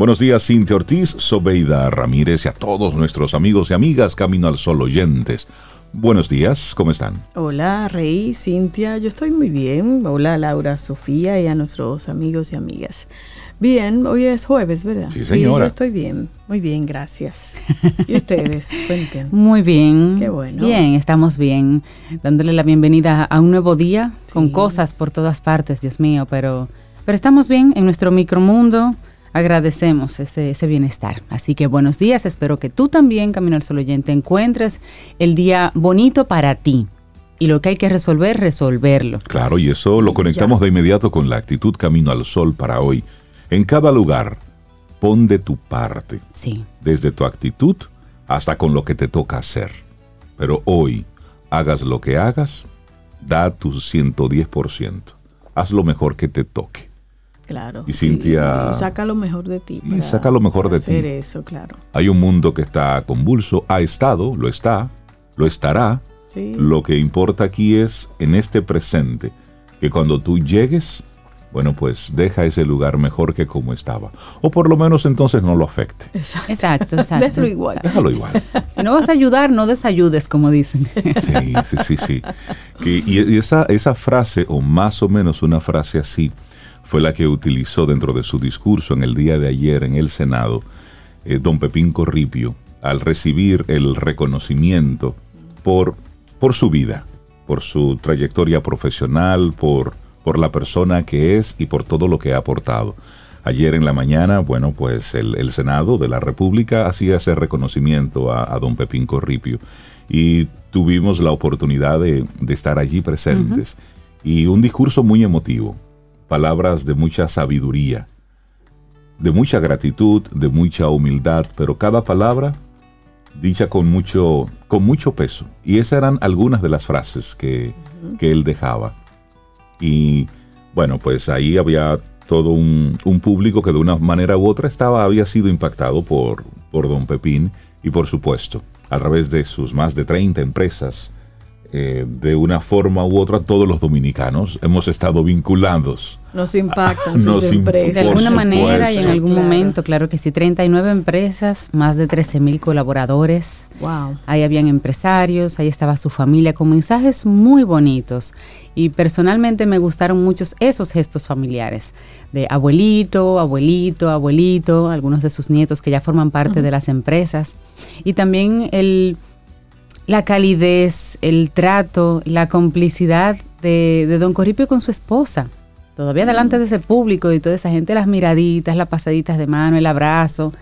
Buenos días, Cintia Ortiz, Sobeida Ramírez y a todos nuestros amigos y amigas Camino al Sol oyentes. Buenos días, ¿cómo están? Hola, Rey, Cintia, yo estoy muy bien. Hola, Laura, Sofía y a nuestros amigos y amigas. Bien, hoy es jueves, ¿verdad? Sí, señora. yo estoy bien, muy bien, gracias. ¿Y ustedes? Cuenten. Muy bien. Qué bueno. Bien, estamos bien. Dándole la bienvenida a un nuevo día con cosas por todas partes, Dios mío, pero, pero estamos bien en nuestro micromundo. Agradecemos ese, ese bienestar. Así que buenos días. Espero que tú también, Camino al Sol Oyente, encuentres el día bonito para ti. Y lo que hay que resolver, resolverlo. Claro, y eso lo conectamos de inmediato con la actitud Camino al Sol para hoy. En cada lugar, pon de tu parte. Sí. Desde tu actitud hasta con lo que te toca hacer. Pero hoy, hagas lo que hagas, da tu 110%. Haz lo mejor que te toque. Claro. Y Cintia- Y saca lo mejor de ti. Y para saca lo mejor de hacer ti. eso, claro. Hay un mundo que está convulso, ha estado, lo está, lo estará. Sí. Lo que importa aquí es en este presente, que cuando tú llegues, bueno, pues deja ese lugar mejor que como estaba. O por lo menos entonces no lo afecte. Exacto. Exacto, exacto. Déjalo igual. Exacto. Déjalo igual. Si no vas a ayudar, no desayudes, como dicen. Sí, sí, sí, sí. Que- y y esa, esa frase, o más o menos una frase así, fue la que utilizó dentro de su discurso en el día de ayer en el Senado, eh, don Pepín Corripio, al recibir el reconocimiento por, por su vida, por su trayectoria profesional, por, por la persona que es y por todo lo que ha aportado. Ayer en la mañana, bueno, pues el, el Senado de la República hacía ese reconocimiento a, a don Pepín Corripio. Y tuvimos la oportunidad de, de estar allí presentes. Y un discurso muy emotivo, palabras de mucha sabiduría, de mucha gratitud, de mucha humildad, pero cada palabra dicha con mucho, con mucho peso. Y esas eran algunas de las frases que, que él dejaba. Y bueno, pues ahí había todo un, un público que de una manera u otra estaba, había sido impactado por, por don Pepín y por supuesto, a través de sus más de 30 empresas, eh, de una forma u otra, todos los dominicanos hemos estado vinculados. Nos impactan Nos sus imp- empresas. De alguna manera y en algún Claro. momento, claro que sí, 39 empresas, más de 13 mil colaboradores. Wow. Ahí habían empresarios, ahí estaba su familia con mensajes muy bonitos. Y personalmente me gustaron muchos esos gestos familiares. De abuelito, abuelito, abuelito, algunos de sus nietos que ya forman parte de las empresas. Y también el, la calidez, el trato, la complicidad de, de don Corripio con su esposa. Todavía delante de ese público y toda esa gente, las miraditas, las pasaditas de mano, el abrazo.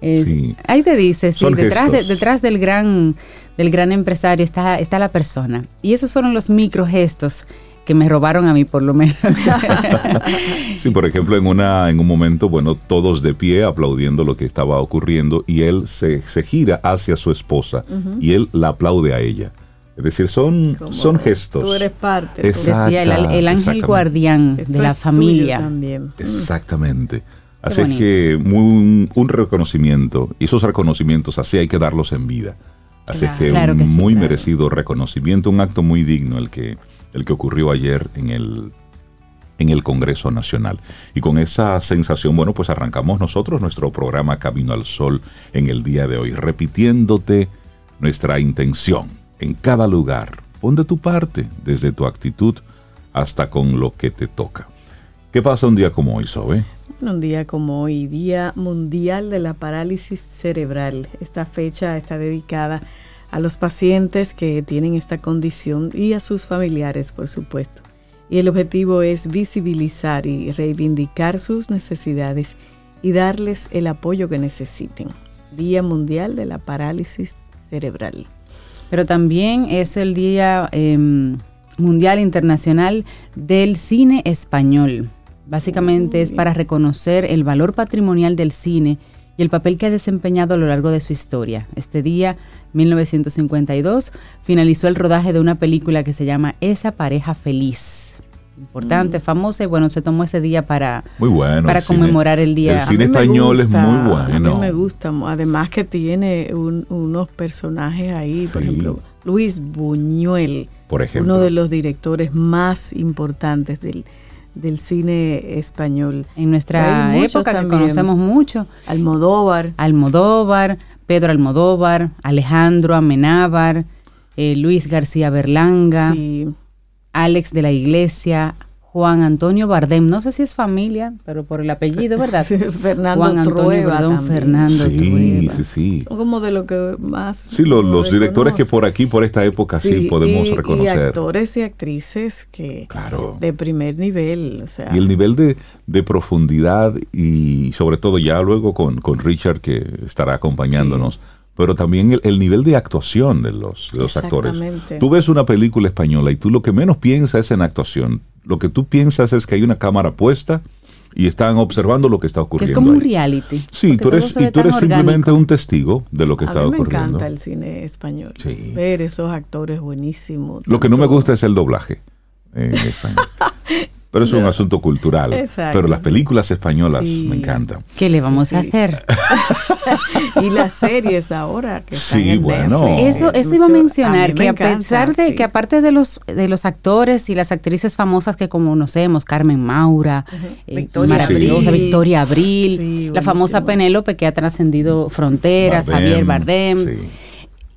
Eh, Sí. Ahí te dice, sí, detrás, de- detrás del gran, del gran empresario está, está la persona. Y esos fueron los microgestos que me robaron a mí por lo menos. Sí, por ejemplo, en, una, en un momento, bueno, todos de pie aplaudiendo lo que estaba ocurriendo y él se, se gira hacia su esposa y él la aplaude a ella. Es decir, son, Como son gestos. Tú eres parte. Exacto. Decía el, el ángel exactamente. guardián esto de la familia. También. Exactamente. Así que muy, un, un reconocimiento, y esos reconocimientos así hay que darlos en vida. Así Claro. que Claro un que sí, muy claro. merecido reconocimiento, un acto muy digno el que, el que ocurrió ayer en el, en el Congreso Nacional. Y con esa sensación, bueno, pues arrancamos nosotros nuestro programa Camino al Sol en el día de hoy, repitiéndote nuestra intención en cada lugar. Pon de tu parte, desde tu actitud hasta con lo que te toca. ¿Qué pasa un día como hoy, Sobe? Un día como hoy, Día Mundial de la Parálisis Cerebral. Esta fecha está dedicada los pacientes que tienen esta condición y a sus familiares, por supuesto. Y el objetivo es visibilizar y reivindicar sus necesidades y darles el apoyo que necesiten. Día Mundial de la Parálisis Cerebral. Pero también es el Día eh, Mundial Internacional del Cine Español. Básicamente es para reconocer el valor patrimonial del cine y el papel que ha desempeñado a lo largo de su historia. Este día, 1952, finalizó el rodaje de una película que se llama Esa pareja feliz. Importante, famosa y bueno, se tomó ese día para, Muy bueno. para el cine- conmemorar el día. El cine A español es muy A bueno. mí me gusta, además que tiene un- unos personajes ahí, por ejemplo, Luis Buñuel, Por ejemplo. uno de los directores más importantes del, del cine español. En nuestra época que conocemos mucho. Almodóvar. Almodóvar, Pedro Almodóvar, Alejandro Amenábar, eh, Luis García Berlanga, Alex de la Iglesia, Juan Antonio Bardem, no sé si es familia, pero por el apellido, ¿verdad? Fernando Juan Antonio Bardem, Fernando sí, Sí, sí, Como de lo que más... Sí, los, directores que por aquí, por esta época, sí, podemos reconocer. Y actores y actrices que... Claro. De primer nivel, o sea... Y el nivel de, de profundidad y sobre todo ya luego con, con Richard que estará acompañándonos pero también el, nivel de actuación de los, de los actores. Tú ves una película española y tú lo que menos piensas es en actuación. Lo que tú piensas es que hay una cámara puesta y están observando lo que está ocurriendo. es como un reality. Sí, tú eres, y tú eres simplemente un testigo de lo que está ocurriendo. A mí me encanta el cine español. Ver esos actores buenísimos. Lo que no me gusta es el doblaje en español. Pero es un asunto cultural. pero las películas españolas me encantan. ¿Qué le vamos a hacer? y las series ahora que están Sí, bueno. Eso, eso iba a mencionar, que a pesar de que aparte de los, de los actores y las actrices famosas que conocemos, Carmen Maura, eh, Victoria, Abril, Victoria Abril, la famosa Penélope que ha trascendido fronteras, Javier Bardem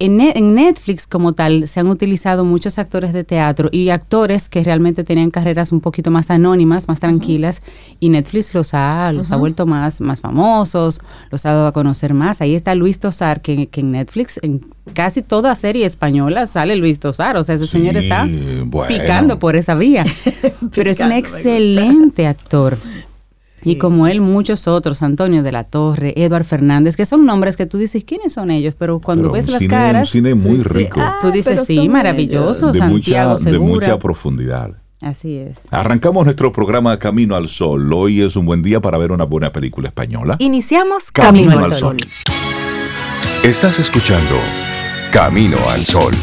en, Netflix como tal se han utilizado muchos actores de teatro y actores que realmente tenían carreras un poquito más anónimas, más tranquilas, y Netflix los ha, los ha vuelto más, más famosos, los ha dado a conocer más. Ahí está Luis Tosar, que, en Netflix, en casi toda serie española sale Luis Tosar, o sea, ese señor está picando por esa vía. Pero es un excelente actor. Y como él, muchos otros, Antonio de la Torre, Eduard Fernández, que son nombres que tú dices, ¿quiénes son ellos? Pero cuando ves las caras... Un cine muy rico. tú ah, dices, sí, maravilloso, Santiago mucha, De mucha profundidad. Así es. Arrancamos nuestro programa Camino al Sol. Hoy es un buen día para ver una buena película española. Iniciamos Camino, al Sol. Estás escuchando Camino al Sol.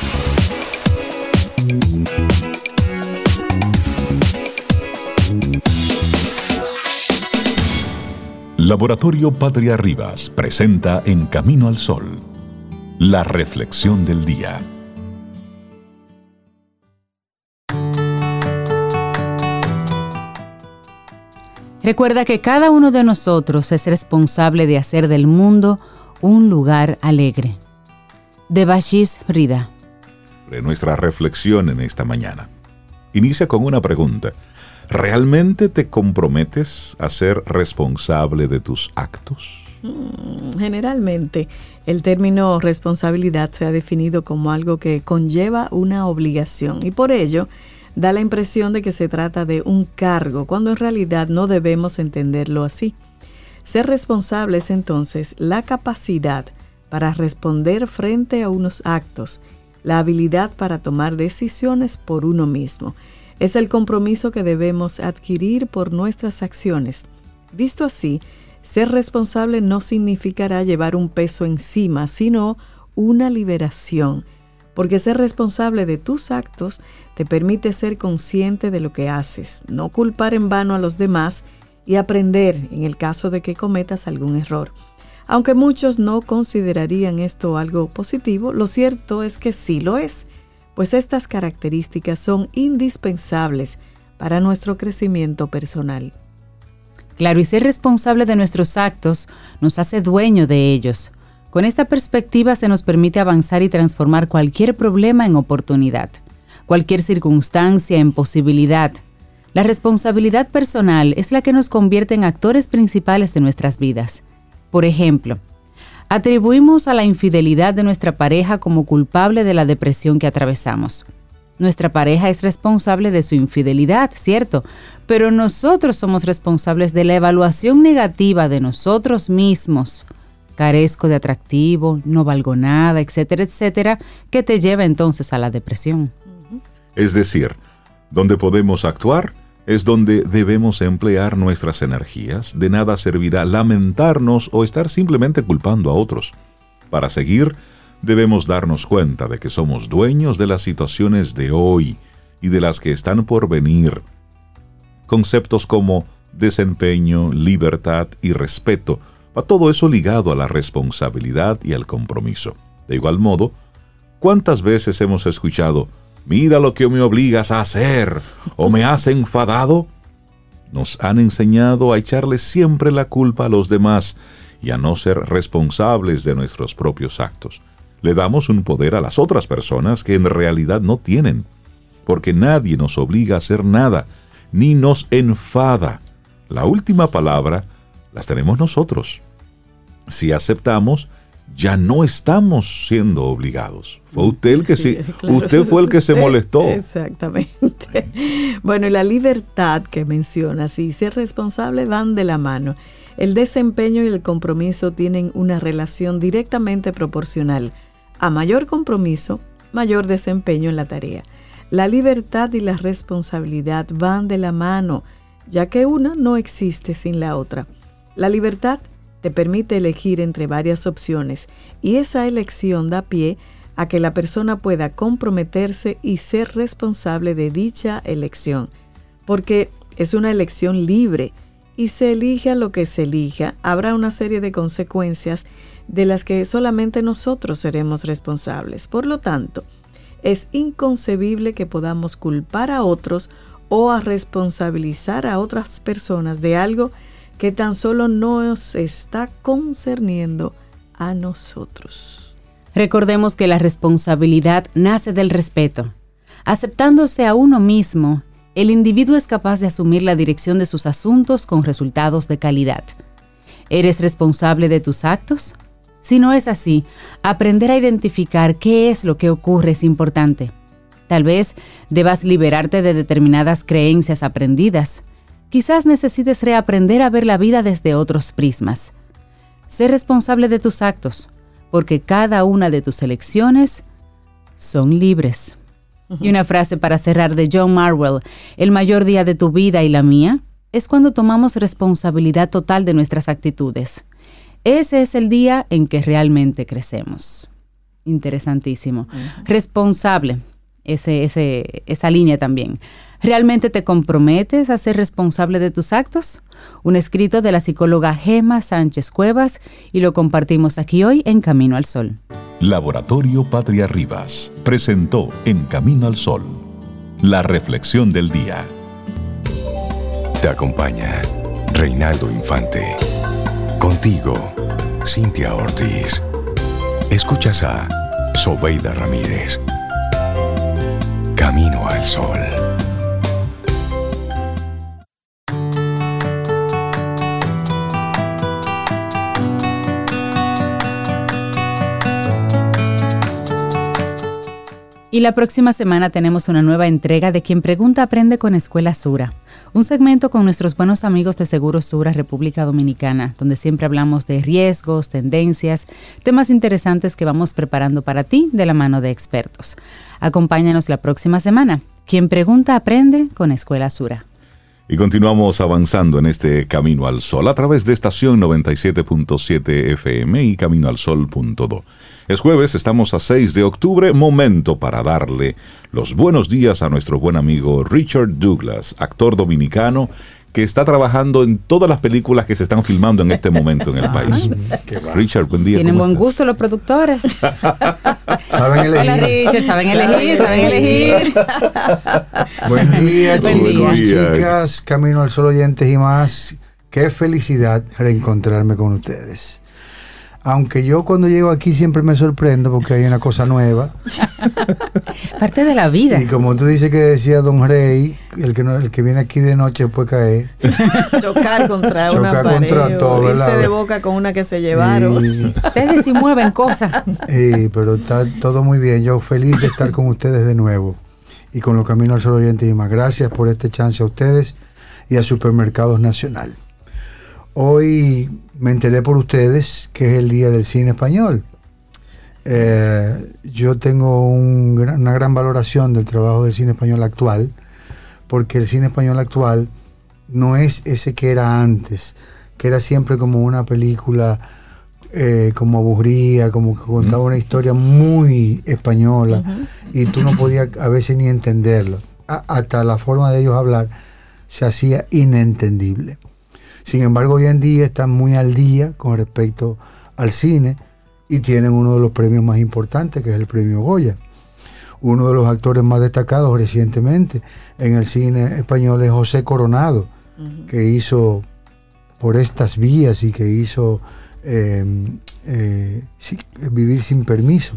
Laboratorio Patria Rivas presenta En Camino al Sol, la reflexión del día. Recuerda que cada uno de nosotros es responsable de hacer del mundo un lugar alegre. De Bashis Rida. De nuestra reflexión en esta mañana. Inicia con una pregunta. ¿Realmente te comprometes a ser responsable de tus actos? Mm, generalmente, el término responsabilidad se ha definido como algo que conlleva una obligación y por ello da la impresión de que se trata de un cargo, cuando en realidad no debemos entenderlo así. Ser responsable es entonces la capacidad para responder frente a unos actos, la habilidad para tomar decisiones por uno mismo es el compromiso que debemos adquirir por nuestras acciones. Visto así, ser responsable no significará llevar un peso encima, sino una liberación, porque ser responsable de tus actos te permite ser consciente de lo que haces, no culpar en vano a los demás y aprender en el caso de que cometas algún error. Aunque muchos no considerarían esto algo positivo, lo cierto es que sí lo es pues estas características son indispensables para nuestro crecimiento personal. Claro, y ser responsable de nuestros actos nos hace dueño de ellos. Con esta perspectiva se nos permite avanzar y transformar cualquier problema en oportunidad, cualquier circunstancia en posibilidad. La responsabilidad personal es la que nos convierte en actores principales de nuestras vidas. Por ejemplo, Atribuimos a la infidelidad de nuestra pareja como culpable de la depresión que atravesamos. Nuestra pareja es responsable de su infidelidad, ¿cierto? Pero nosotros somos responsables de la evaluación negativa de nosotros mismos. Carezco de atractivo, no valgo nada, etcétera, etcétera, que te lleva entonces a la depresión. Es decir, donde podemos actuar es donde debemos emplear nuestras energías. De nada servirá lamentarnos o estar simplemente culpando a otros. Para seguir, debemos darnos cuenta de que somos dueños de las situaciones de hoy y de las que están por venir. Conceptos como desempeño, libertad y respeto, va todo eso ligado a la responsabilidad y al compromiso. De igual modo, ¿cuántas veces hemos escuchado, mira lo que me obligas a hacer o me has enfadado. nos han enseñado a echarle siempre la culpa a los demás y a no ser responsables de nuestros propios actos. Le damos un poder a las otras personas que en realidad no tienen, porque nadie nos obliga a hacer nada, ni nos enfada. La última palabra las tenemos nosotros. Si aceptamos, ya no estamos siendo obligados. Fue usted el que sí, usted fue el que se molestó. Exactamente. Bueno, y la libertad que mencionas y ser responsable van de la mano. El desempeño y el compromiso tienen una relación directamente proporcional. A mayor compromiso, mayor desempeño en la tarea. La libertad y la responsabilidad van de la mano, ya que una no existe sin la otra. La libertad te permite elegir entre varias opciones y esa elección da pie a que la persona pueda comprometerse y ser responsable de dicha elección, porque es una elección libre y se elija lo que se elija, habrá una serie de consecuencias de las que solamente nosotros seremos responsables. Por lo tanto, es inconcebible que podamos culpar a otros o a responsabilizar a otras personas de algo que tan solo nos está concerniendo a nosotros. Recordemos que la responsabilidad nace del respeto. Aceptándose a uno mismo, el individuo es capaz de asumir la dirección de sus asuntos con resultados de calidad. ¿Eres responsable de tus actos? Si no es así, aprender a identificar qué es lo que ocurre es importante. Tal vez debas liberarte de determinadas creencias aprendidas, quizás necesites reaprender a ver la vida desde otros prismas. Sé responsable de tus actos, porque cada una de tus elecciones son libres. Y una frase para cerrar de John Marwell, el mayor día de tu vida y la mía es cuando tomamos responsabilidad total de nuestras actitudes. Ese es el día en que realmente crecemos. Interesantísimo. Responsable, ese, ese, esa línea también. ¿Realmente te comprometes a ser responsable de tus actos? Un escrito de la psicóloga Gema Sánchez Cuevas y lo compartimos aquí hoy en Camino al Sol. Laboratorio Patria Rivas presentó En Camino al Sol la reflexión del día. Te acompaña Reinaldo Infante. Contigo, Cintia Ortiz. Escuchas a Sobeida Ramírez. Camino al Sol. Y la próxima semana tenemos una nueva entrega de Quien Pregunta Aprende con Escuela Sura, un segmento con nuestros buenos amigos de Seguro Sura República Dominicana, donde siempre hablamos de riesgos, tendencias, temas interesantes que vamos preparando para ti de la mano de expertos. Acompáñanos la próxima semana. Quien Pregunta Aprende con Escuela Sura. Y continuamos avanzando en este Camino al Sol a través de estación 97.7 FM y caminoalsol.do. Es jueves, estamos a 6 de octubre, momento para darle los buenos días a nuestro buen amigo Richard Douglas, actor dominicano que está trabajando en todas las películas que se están filmando en este momento en el país. Richard, buen día. Tienen buen gusto los productores. saben elegir. Hola Richard, saben elegir, saben elegir. buen día, chicos, chicas, Camino al Sol oyentes y más. Qué felicidad reencontrarme con ustedes. Aunque yo cuando llego aquí siempre me sorprendo porque hay una cosa nueva. Parte de la vida. Y como tú dices que decía Don Rey, el que no, el que viene aquí de noche puede caer. Chocar contra una pared. contra todo, irse de boca con una que se llevaron. Ustedes sí mueven cosas. Sí, pero está todo muy bien. Yo feliz de estar con ustedes de nuevo. Y con los Caminos al Sol Oyente y más. Gracias por este chance a ustedes y a Supermercados Nacional. Hoy me enteré por ustedes que es el Día del Cine Español. Eh, yo tengo una gran valoración del trabajo del cine español actual, porque el cine español actual no es ese que era antes, que era siempre como una película eh, como aburrida, como que contaba una historia muy española y tú no podías a veces ni entenderlo. hasta la forma de ellos hablar se hacía inentendible. Sin embargo, hoy en día están muy al día con respecto al cine y tienen uno de los premios más importantes, que es el premio Goya. Uno de los actores más destacados recientemente en el cine español es José Coronado, que hizo por estas vías y que hizo eh, eh, sí, Vivir sin permiso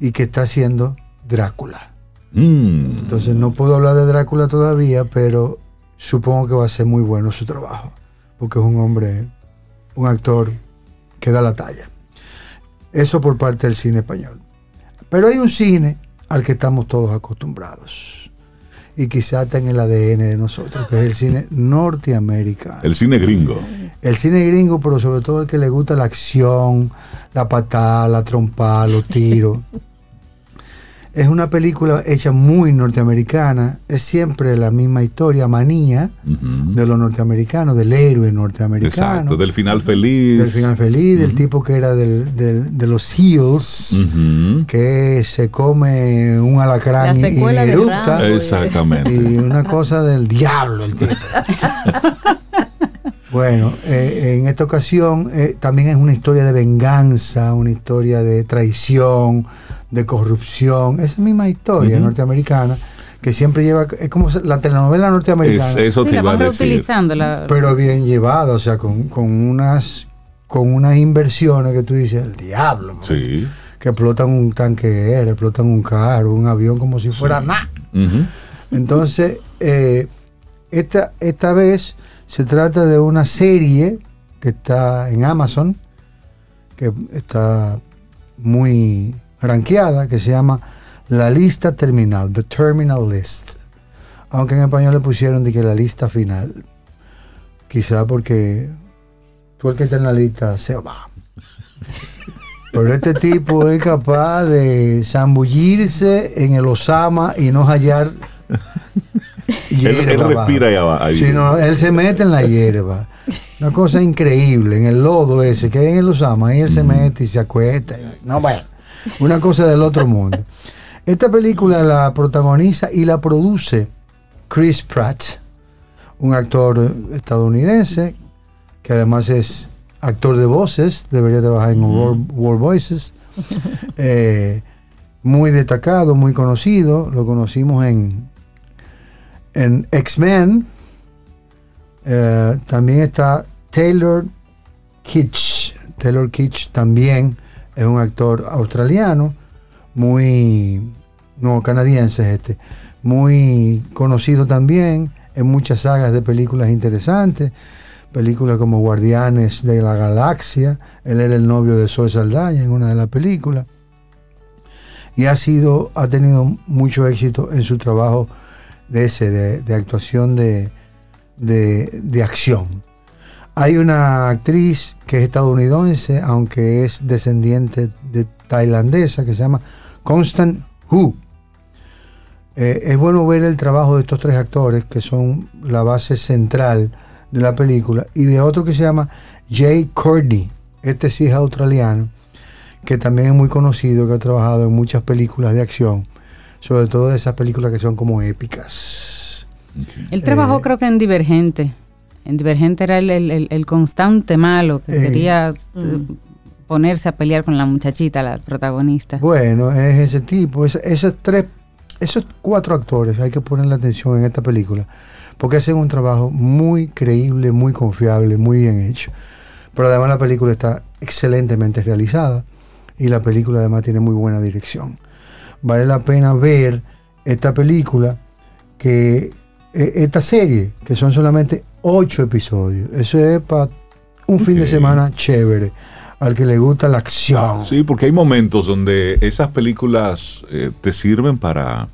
y que está haciendo Drácula. Mm. Entonces no puedo hablar de Drácula todavía, pero supongo que va a ser muy bueno su trabajo, porque es un hombre, un actor que da la talla. Eso por parte del cine español. Pero hay un cine al que estamos todos acostumbrados y quizá está en el ADN de nosotros, que es el cine norteamericano. El cine gringo. El cine gringo, pero sobre todo el que le gusta la acción, la patada, la trompa, los tiros. Es una película hecha muy norteamericana, es siempre la misma historia, manía de los norteamericanos, del héroe norteamericano. Exacto, del final feliz. del final feliz, del tipo que era del- del- de los SEALs, que se come un alacrán La y, y. Exactamente. Y una cosa del diablo el tipo. bueno, eh, en esta ocasión eh, también es una historia de venganza, una historia de traición, de corrupción. Esa misma historia norteamericana que siempre lleva, es como la telenovela norteamericana, Es- eso Sí, te la reutilizando. La, pero bien llevada, o sea, con, con unas con unas inversiones que tú dices, el diablo, man", Sí. que explotan un tanque guerra, explotan un carro, un avión como si fuera nada. Entonces, eh, esta, esta vez se trata de una serie que está en Amazon, que está muy rankeada, que se llama La Lista Terminal, The Terminal List. Aunque en español le pusieron de que la lista final. Quizá porque tú el que está en la lista se va. Pero este tipo es capaz de zambullirse en el Osama y no hallar Él, respira abajo. ahí. Sí, no, él se mete en la hierba. Una cosa increíble, en el lodo ese que hay en el Osama, ahí él se mete y se acuesta. No, bueno, una cosa del otro mundo. Esta película la protagoniza y la produce Chris Pratt, un actor estadounidense que además es actor de voces, debería trabajar en World, World Voices. Eh, muy destacado, muy conocido, lo conocimos en, en X-Men. Eh, también está Taylor Kitsch. Taylor Kitsch también es un actor australiano, muy, no, canadiense es este, muy conocido también en muchas sagas de películas interesantes, películas como Guardianes de la Galaxia, él era el novio de Zoe Saldaña en una de las películas, y ha sido, ha tenido mucho éxito en su trabajo de ese, de, de actuación de, de, de acción. Hay una actriz que es estadounidense, aunque es descendiente de tailandesa, que se llama Constant Hu. Eh, es bueno ver el trabajo de estos tres actores, que son la base central de la película, y de otro que se llama Jay Courtney. Este sí es australiano, que también es muy conocido, que ha trabajado en muchas películas de acción, sobre todo de esas películas que son como épicas. él trabajó eh, creo que en Divergente. En Divergente era el, el- el- el constante malo que Eh, quería eh, mm. ponerse a pelear con la muchachita, la protagonista. Bueno, es ese tipo, es- esos tres, esos cuatro actores hay que ponerle atención en esta película, porque hacen un trabajo muy creíble, muy confiable, muy bien hecho. Pero además la película está excelentemente realizada y la película además tiene muy buena dirección. Vale la pena ver esta película, que eh, esta serie, que son solamente ocho episodios. Eso es para un fin de semana chévere, al que le gusta la acción. Sí, porque hay momentos donde esas películas eh, te sirven para,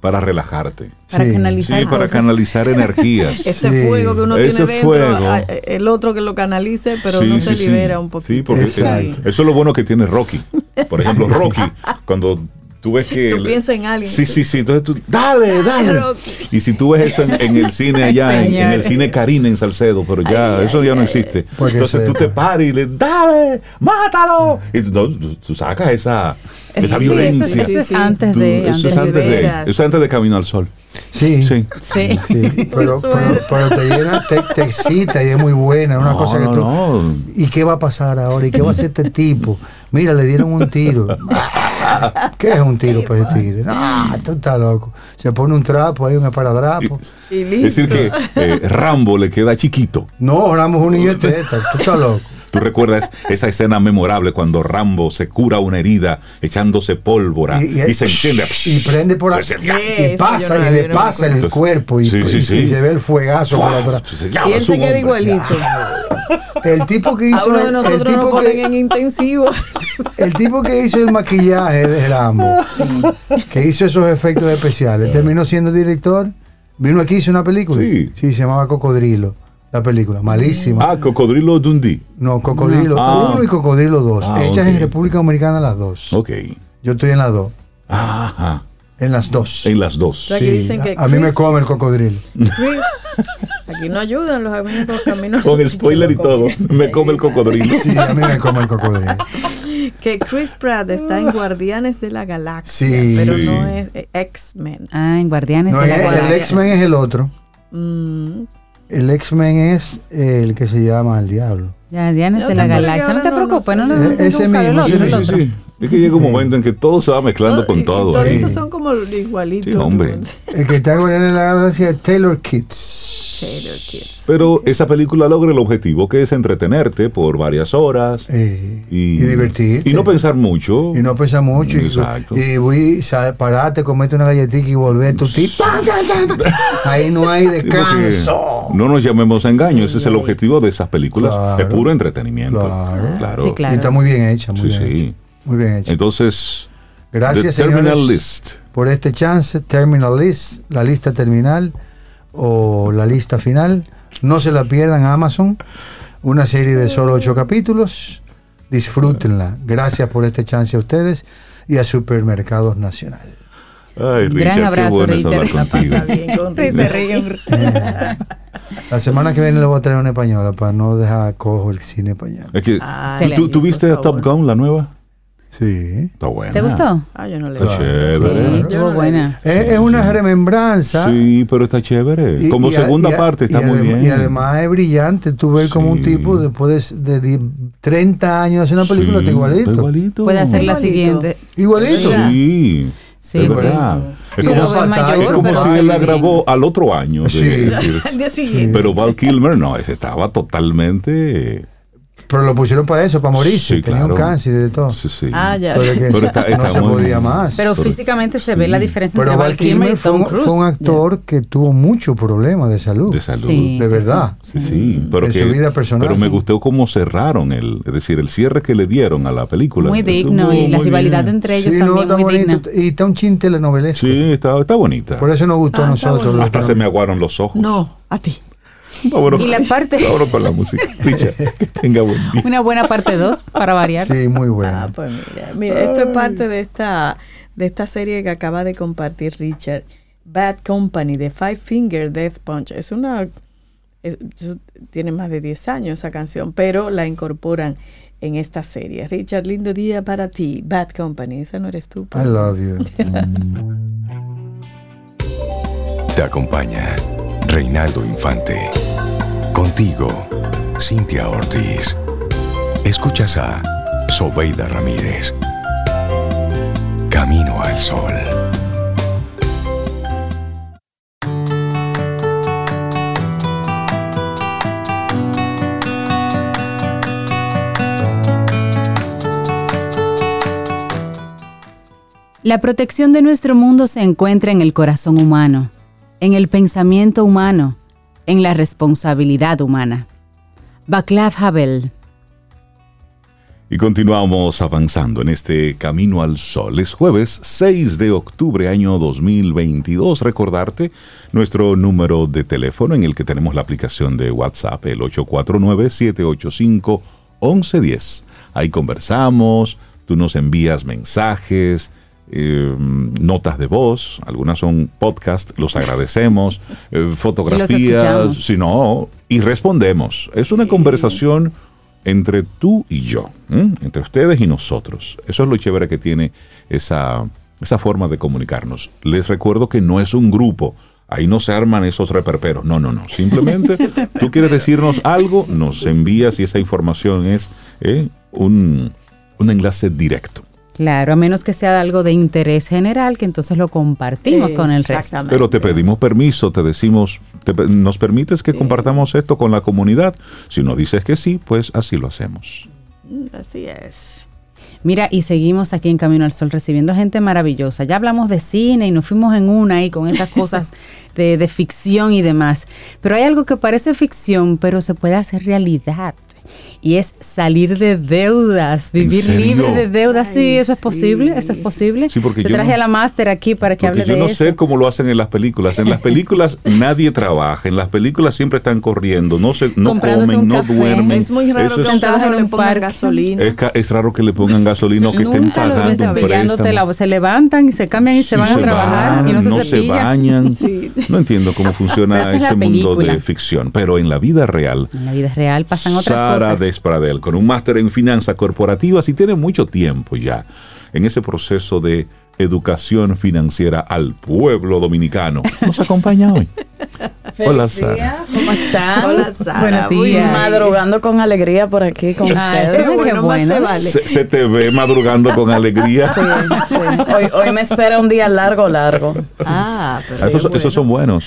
para relajarte. Para Sí. canalizar Sí, para cosas. canalizar energías. Ese Sí. fuego que uno Ese tiene dentro, fuego. el otro que lo canalice, pero Sí, uno sí, se sí. libera un poquito. Sí, porque Exacto. eso es lo bueno que tiene Rocky. Por ejemplo, Rocky, cuando tú ves que... Tú piensas en alguien. Sí, sí, sí. Entonces tú, dale, dale. Rocky. Y si tú ves eso en, en el cine allá, en, en el cine Karina en Salcedo, pero ya, Ay, eso ay, ya no existe. Entonces tú te paras y le, dale, mátalo. Y tú, no, tú- tú sacas esa, esa Sí, violencia. Eso, eso es antes Tú- de. eso antes es de- antes de, veras. eso es antes de Camino al Sol. Sí. Sí. Sí. Sí, pero, pero, pero te llena, te, te excita y es muy buena, una No, cosa que no, tú... no. ¿Y qué va a pasar ahora? ¿Y qué va a hacer este tipo? Mira, le dieron un tiro. ¿Qué es un tiro para ese tigre? No, tú estás loco. Se pone un trapo ahí, un esparadrapo. Y Es decir, que eh, Rambo le queda chiquito. No, Ramos un niño de teta. Tú estás loco. ¿Tú recuerdas esa escena memorable cuando Rambo se cura una herida echándose pólvora y, se enciende? Y prende por ahí. Sí, Y pasa, y le pasa en el cuerpo. Y, Sí, sí, y sí. se ve el fuegazo por atrás. Entonces, Y él se queda igualito. El tipo que A hizo uno de el, el nosotros nos tipo ponen que, en intensivo. el tipo que hizo el maquillaje de Rambo, que hizo esos efectos especiales, terminó siendo director. Vino aquí hizo una película. Sí. se llamaba Cocodrilo. La película, malísima. Ah, Cocodrilo Dundee. No, Cocodrilo Ah. 1 y Cocodrilo 2. Ah, hechas ok. en República Dominicana las dos. Ok. Yo estoy en las dos. Ajá. En las dos. En las dos. sea, que dicen que a, a mí me come el cocodrilo. Chris, aquí no ayudan los amigos caminos. Con spoiler y todo. Me come el cocodrilo. Sí, a mí me come el cocodrilo. Que Chris Pratt está en Guardianes de la Galaxia, Sí. pero Sí. no es eh, X-Men. Ah, en Guardianes No, de la es- el Galaxia. X-Men es el otro. Mm, El X-Men es el que se llama el diablo. Guardianes Yo de la Galaxia. No te preocupes, no no, Eh, que ese mismo, sí, Sí. Es que llega un momento en que todo se va mezclando con todo. ahí. Toditos son como igualitos. Sí, hombre. El que está en Guardianes de la Galaxia es Taylor Kitts. Kids. Pero esa película logra el objetivo que es entretenerte por varias horas Eh, y, y, divertirte. Y no pensar mucho. Y no pesa mucho. y- Exacto. Y, voy, sal, parate, comete una galletita y volver tu tipo. Ahí no hay descanso. No nos llamemos a engaño, ese es el objetivo de esas películas, Claro. es puro entretenimiento. Claro. Sí, claro. Y está muy bien hecha, muy Sí, bien sí. hecha. Muy bien hecha. Entonces, Gracias, The Terminal señores, List. por este chance. Terminal List, la lista terminal o la lista final. No se la pierdan Amazon. Una serie de solo ocho capítulos. Disfrútenla. Gracias por este chance a ustedes y a Supermercados Nacional. Ay, Gran Richard, abrazo, Richard. contigo. Pasa bien con un- La semana que viene le voy a traer una española para no dejar cojo el cine español. Es que, Ay, ¿tú, tú viste a Top. Gun, la nueva? Sí. Está buena. ¿Te gustó? Ah, yo no le Está chévere. Sí, Yo buena. Es, es una remembranza. Sí, pero está chévere. Y- Como y a- segunda a- parte está y muy bien. Y además es brillante. Tú ves como un Sí. tipo después de, de die- 30 años hace una película, Sí, está igualito. está igualito. Puede hacer la siguiente. Igualito. Sí. Sí, es sí. verdad. Es Y como, mayor, es como si sí él la grabó al otro año. de- Sí. es decir, Al día siguiente. pero Val Kilmer no, ese estaba totalmente. Pero lo pusieron para eso, para morirse. Sí, Tenía claro. un cáncer y de todo. Sí, sí. Ah, ya. Pero que Pero está- no está se muy podía bien. más. Pero físicamente se sí. ve la diferencia Pero entre Val Kilmer y fue, Tom un- Cruise. fue un actor que tuvo muchos problemas de salud. de salud. Sí, de sí, verdad. Sí, sí, pero En que- su vida personal. Pero me Sí. gustó cómo cerraron el, es decir, el cierre que le dieron a la película. Muy digno y la rivalidad bien. entre ellos Sí, no, también está muy bonito. digna. Y está un chin telenovelesco. Sí, está, está bonita. Por eso nos gustó a Ah, nosotros. Hasta se no- me aguaron los ojos. No, a ti. Vámonos, Y la parte- vámonos con la música. Richard, que tenga buen día. Una buena parte 2 para variar. Sí, muy bueno. Ah, pues mira, mira, esto es parte de esta, de esta serie que acaba de compartir Richard. Bad Company, de Five Finger Death Punch. Es una. es- tiene más de 10 años esa canción, pero la incorporan en esta serie. Richard, lindo día para ti. Bad Company, esa no eres tú. I love you. Te acompaña Reinaldo Infante. Contigo, Cintia Ortiz. Escuchas a Sobeida Ramírez. Camino al Sol. La protección de nuestro mundo se encuentra en el corazón humano, en el pensamiento humano, en la responsabilidad humana. Václav Havel. Y continuamos avanzando en este Camino al Sol. Es jueves 6 de octubre año 2022. Recordarte nuestro número de teléfono en el que tenemos la aplicación de WhatsApp, el 849-785-1110. Ahí conversamos, tú nos envías mensajes, eh, notas de voz, algunas son podcast, los agradecemos, eh, fotografías, si no, y respondemos. Es una conversación entre tú y yo, entre ustedes y nosotros. Eso es lo chévere que tiene esa, esa forma de comunicarnos. Les recuerdo que no es un grupo. Ahí no se arman esos reperperos. No, no, no. Simplemente tú quieres decirnos algo, nos envías y esa información es eh, un, un enlace directo. Claro, a menos que sea algo de interés general, que entonces lo compartimos con el resto. Exactamente. Pero te pedimos permiso, te decimos, te ¿nos permites que compartamos esto con la comunidad? Si no dices que sí, pues así lo hacemos. Mm, Así es. Mira, y seguimos aquí en Camino al Sol recibiendo gente maravillosa. Ya hablamos de cine y nos fuimos en una ahí con esas cosas de, de ficción y demás. Pero hay algo que parece ficción, pero se puede hacer realidad. Y es salir de deudas, vivir libre de deudas. Sí, eso es sí. posible, eso es posible. Sí, porque Te yo traje no- a la máster aquí para que hable yo de no eso. sé cómo lo hacen en las películas. En las películas nadie trabaja, en las películas siempre están corriendo, no se, no comen, no café. duermen. Es muy raro Eso que es- Sentados en le un pongan parque. gasolina. es, es raro que le pongan gasolina o que estén Nunca los ves pagando un la- se levantan y se cambian y se Sí, van a trabajar van, y no se no se bañan. Sí. No entiendo cómo funciona es ese mundo de ficción. Pero en la vida real, En la vida real pasan otras Sara cosas. Despradel, con un máster en finanzas corporativas y tiene mucho tiempo ya en ese proceso de educación financiera al pueblo dominicano. Nos acompaña hoy. Hola, Feliz Sara. día, ¿Cómo están? Hola, Sara. Buenos días. Madrugando con alegría por aquí con Ay, ustedes. qué bueno, más bueno. te vale. Se, se te ve madrugando con alegría. Sí, sí. Hoy, hoy me espera un día largo, largo. Ah, pero Ah, esos, qué bueno. esos son buenos,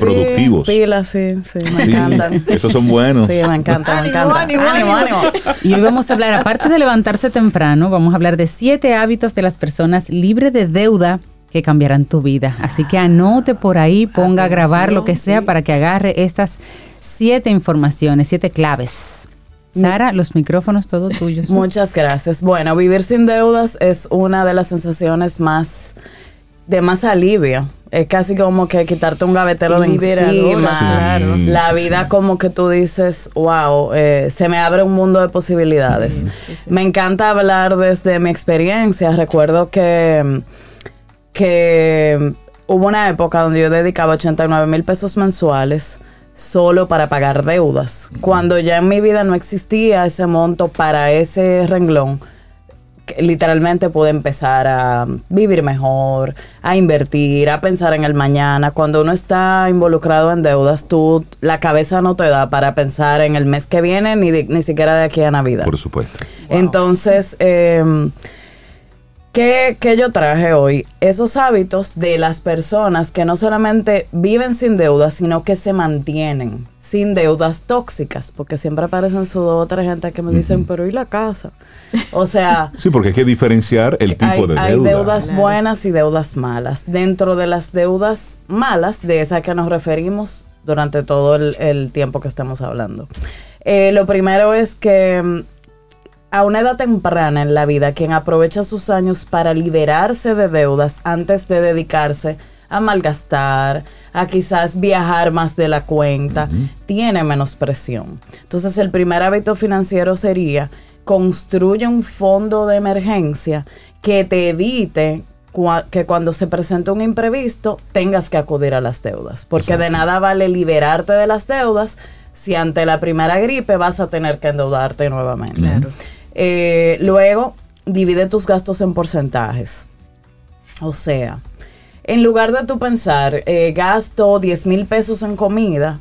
productivos. Sí, pilas, sí, sí, me Sí, encantan. esos son buenos. Sí, me encanta, me Ánimo, encanta. ánimo, ánimo. Y hoy vamos a hablar, aparte de levantarse temprano, vamos a hablar de siete hábitos de las personas libres de deuda que cambiarán tu vida. Así que anote por ahí, ponga a grabar lo que sea sí. para que agarre estas siete informaciones, siete claves. Sara, los micrófonos todos tuyos. Muchas gracias. Bueno, vivir sin deudas es una de las sensaciones más de más alivio. Es casi como que quitarte un gavetero de encima. claro. La vida sí. como que tú dices, wow, eh, se me abre un mundo de posibilidades. Me encanta hablar desde mi experiencia. Recuerdo que, que hubo una época donde yo dedicaba 89 mil pesos mensuales solo para pagar deudas. Cuando ya en mi vida no existía ese monto para ese renglón, que literalmente pude empezar a vivir mejor, a invertir, a pensar en el mañana. Cuando uno está involucrado en deudas, tú la cabeza no te da para pensar en el mes que viene ni, de- ni siquiera de aquí a Navidad. Por supuesto. Entonces, eh, ¿qué, qué yo traje hoy? Esos hábitos de las personas que no solamente viven sin deudas, sino que se mantienen sin deudas tóxicas, porque siempre aparecen su dos o tres gente que me dicen, pero ¿y la casa? O sea... Sí, porque hay que diferenciar el tipo hay, de hay deuda. deudas Claro. buenas y deudas malas. Dentro de las deudas malas, de esas que nos referimos durante todo el, el tiempo que estamos hablando. Eh, lo primero es que mm, a una edad temprana en la vida, quien aprovecha sus años para liberarse de deudas antes de dedicarse a malgastar, a quizás viajar más de la cuenta, tiene menos presión. Entonces el primer hábito financiero sería construye un fondo de emergencia que te evite que cuando se presente un imprevisto tengas que acudir a las deudas, porque de nada vale liberarte de las deudas si ante la primera gripe vas a tener que endeudarte nuevamente. Claro. Eh, luego, divide tus gastos en porcentajes. O sea, en lugar de tú pensar, eh, gasto 10 mil pesos en comida,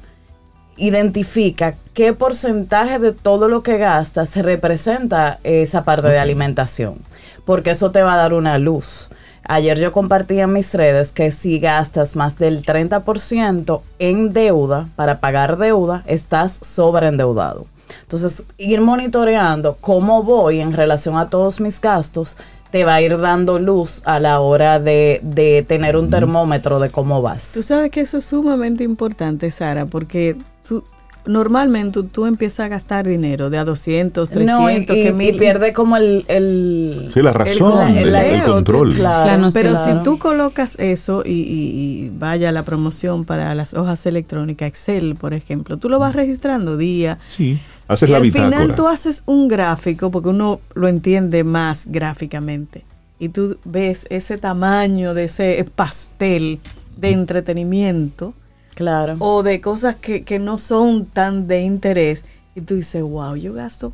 identifica qué porcentaje de todo lo que gastas se representa esa parte de alimentación, porque eso te va a dar una luz. Ayer yo compartí en mis redes que si gastas más del 30% en deuda para pagar deuda, estás sobreendeudado. Entonces, ir monitoreando cómo voy en relación a todos mis gastos te va a ir dando luz a la hora de, de tener un termómetro de cómo vas. Tú sabes que eso es sumamente importante, Sara, porque tú, normalmente tú, empiezas a gastar dinero de a 200, 300, No, y, y- que y mil. pierde como el... el Sí, la razón, el, el el leo, control. claro, La noción. Pero claro. si tú colocas eso y, y- y vaya la promoción para las hojas electrónicas, Excel, por ejemplo, tú lo vas registrando día. Sí, haces y la al bitácora. final tú haces un gráfico porque uno lo entiende más gráficamente. Y tú ves ese tamaño de ese pastel de entretenimiento Claro. o de cosas que, que no son tan de interés. Y tú dices, wow, yo gasto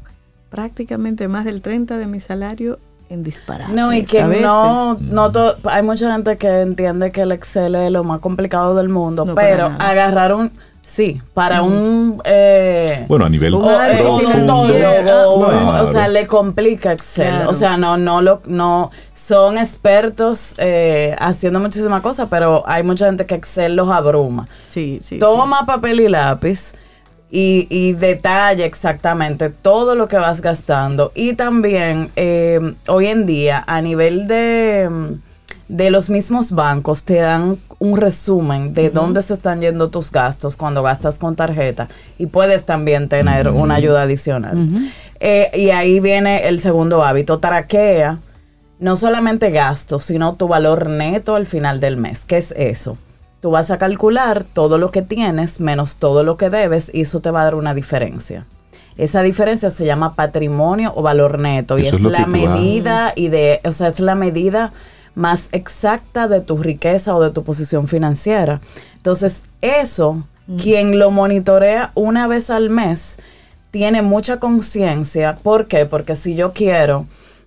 prácticamente más del 30 de mi salario en disparates. No, y que no, no to- hay mucha gente que entiende que el Excel es lo más complicado del mundo, No, pero nada. Sí, para un... eh, Bueno, a nivel Un o, eh, área un financiera. odontólogo, un- Claro. o sea, le complica Excel. Claro. O sea, no, no lo, no, son expertos eh, haciendo muchísimas cosas, pero hay mucha gente que Excel los abruma. Sí, sí. Toma papel y lápiz y, y detalla exactamente todo lo que vas gastando. Y también eh, hoy en día a nivel de, de los mismos bancos te dan un resumen de dónde se están yendo tus gastos cuando gastas con tarjeta y puedes también tener una ayuda adicional. Eh, y ahí viene el segundo hábito, traquea no solamente gastos, sino tu valor neto al final del mes. ¿Qué es eso? Tú vas a calcular todo lo que tienes menos todo lo que debes y eso te va a dar una diferencia. Esa diferencia se llama patrimonio o valor neto y es, es la medida y de, o sea, es la medida más exacta de tu riqueza o de tu posición financiera. Entonces, eso, quien lo monitorea una vez al mes, tiene mucha conciencia. ¿Por qué? Porque si yo quiero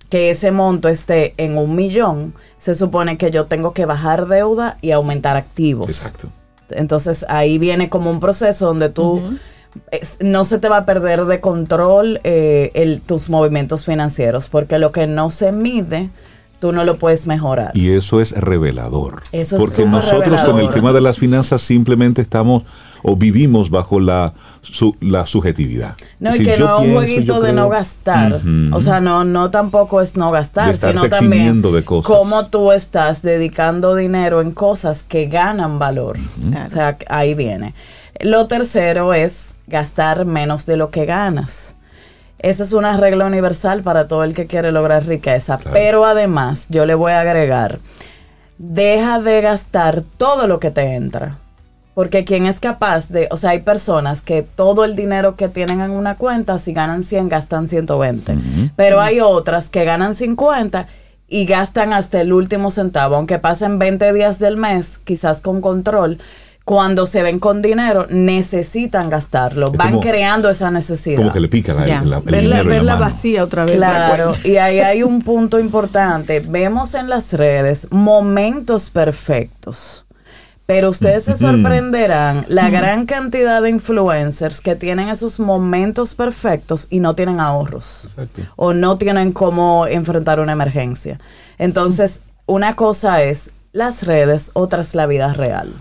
que ese monto esté en un millón, se supone que yo tengo que bajar deuda y aumentar activos. Exacto. Entonces ahí viene como un proceso donde tú es- no se te va a perder de control eh, el, tus movimientos financieros, porque lo que no se mide, tú no lo puedes mejorar. Y eso es revelador. Eso es Porque nosotros con el tema de las finanzas simplemente estamos o vivimos bajo la, su- la subjetividad. No, Es y que decir, no es un jueguito de no gastar. O sea, no, no tampoco es no gastar, sino también de cosas. cómo tú estás dedicando dinero en cosas que ganan valor. O sea, ahí viene. Lo tercero es gastar menos de lo que ganas. Esa es una regla universal para todo el que quiere lograr riqueza. Claro. Pero además, yo le voy a agregar, deja de gastar todo lo que te entra. Porque quien es capaz de, o sea, hay personas que todo el dinero que tienen en una cuenta, si ganan 100, gastan 120. Pero hay otras que ganan 50 y gastan hasta el último centavo, aunque pasen 20 días del mes, quizás con control. Cuando se ven con dinero, necesitan gastarlo. Es Van como- creando esa necesidad. Como que le pica la, la- el Verla, dinero en la vacía otra vez. la Claro, y ahí hay un punto importante. Vemos en las redes momentos perfectos. Pero ustedes se sorprenderán la gran cantidad de influencers que tienen esos momentos perfectos y no tienen ahorros. Exacto. O no tienen cómo enfrentar una emergencia. Entonces, una cosa es las redes, otra es la vida real.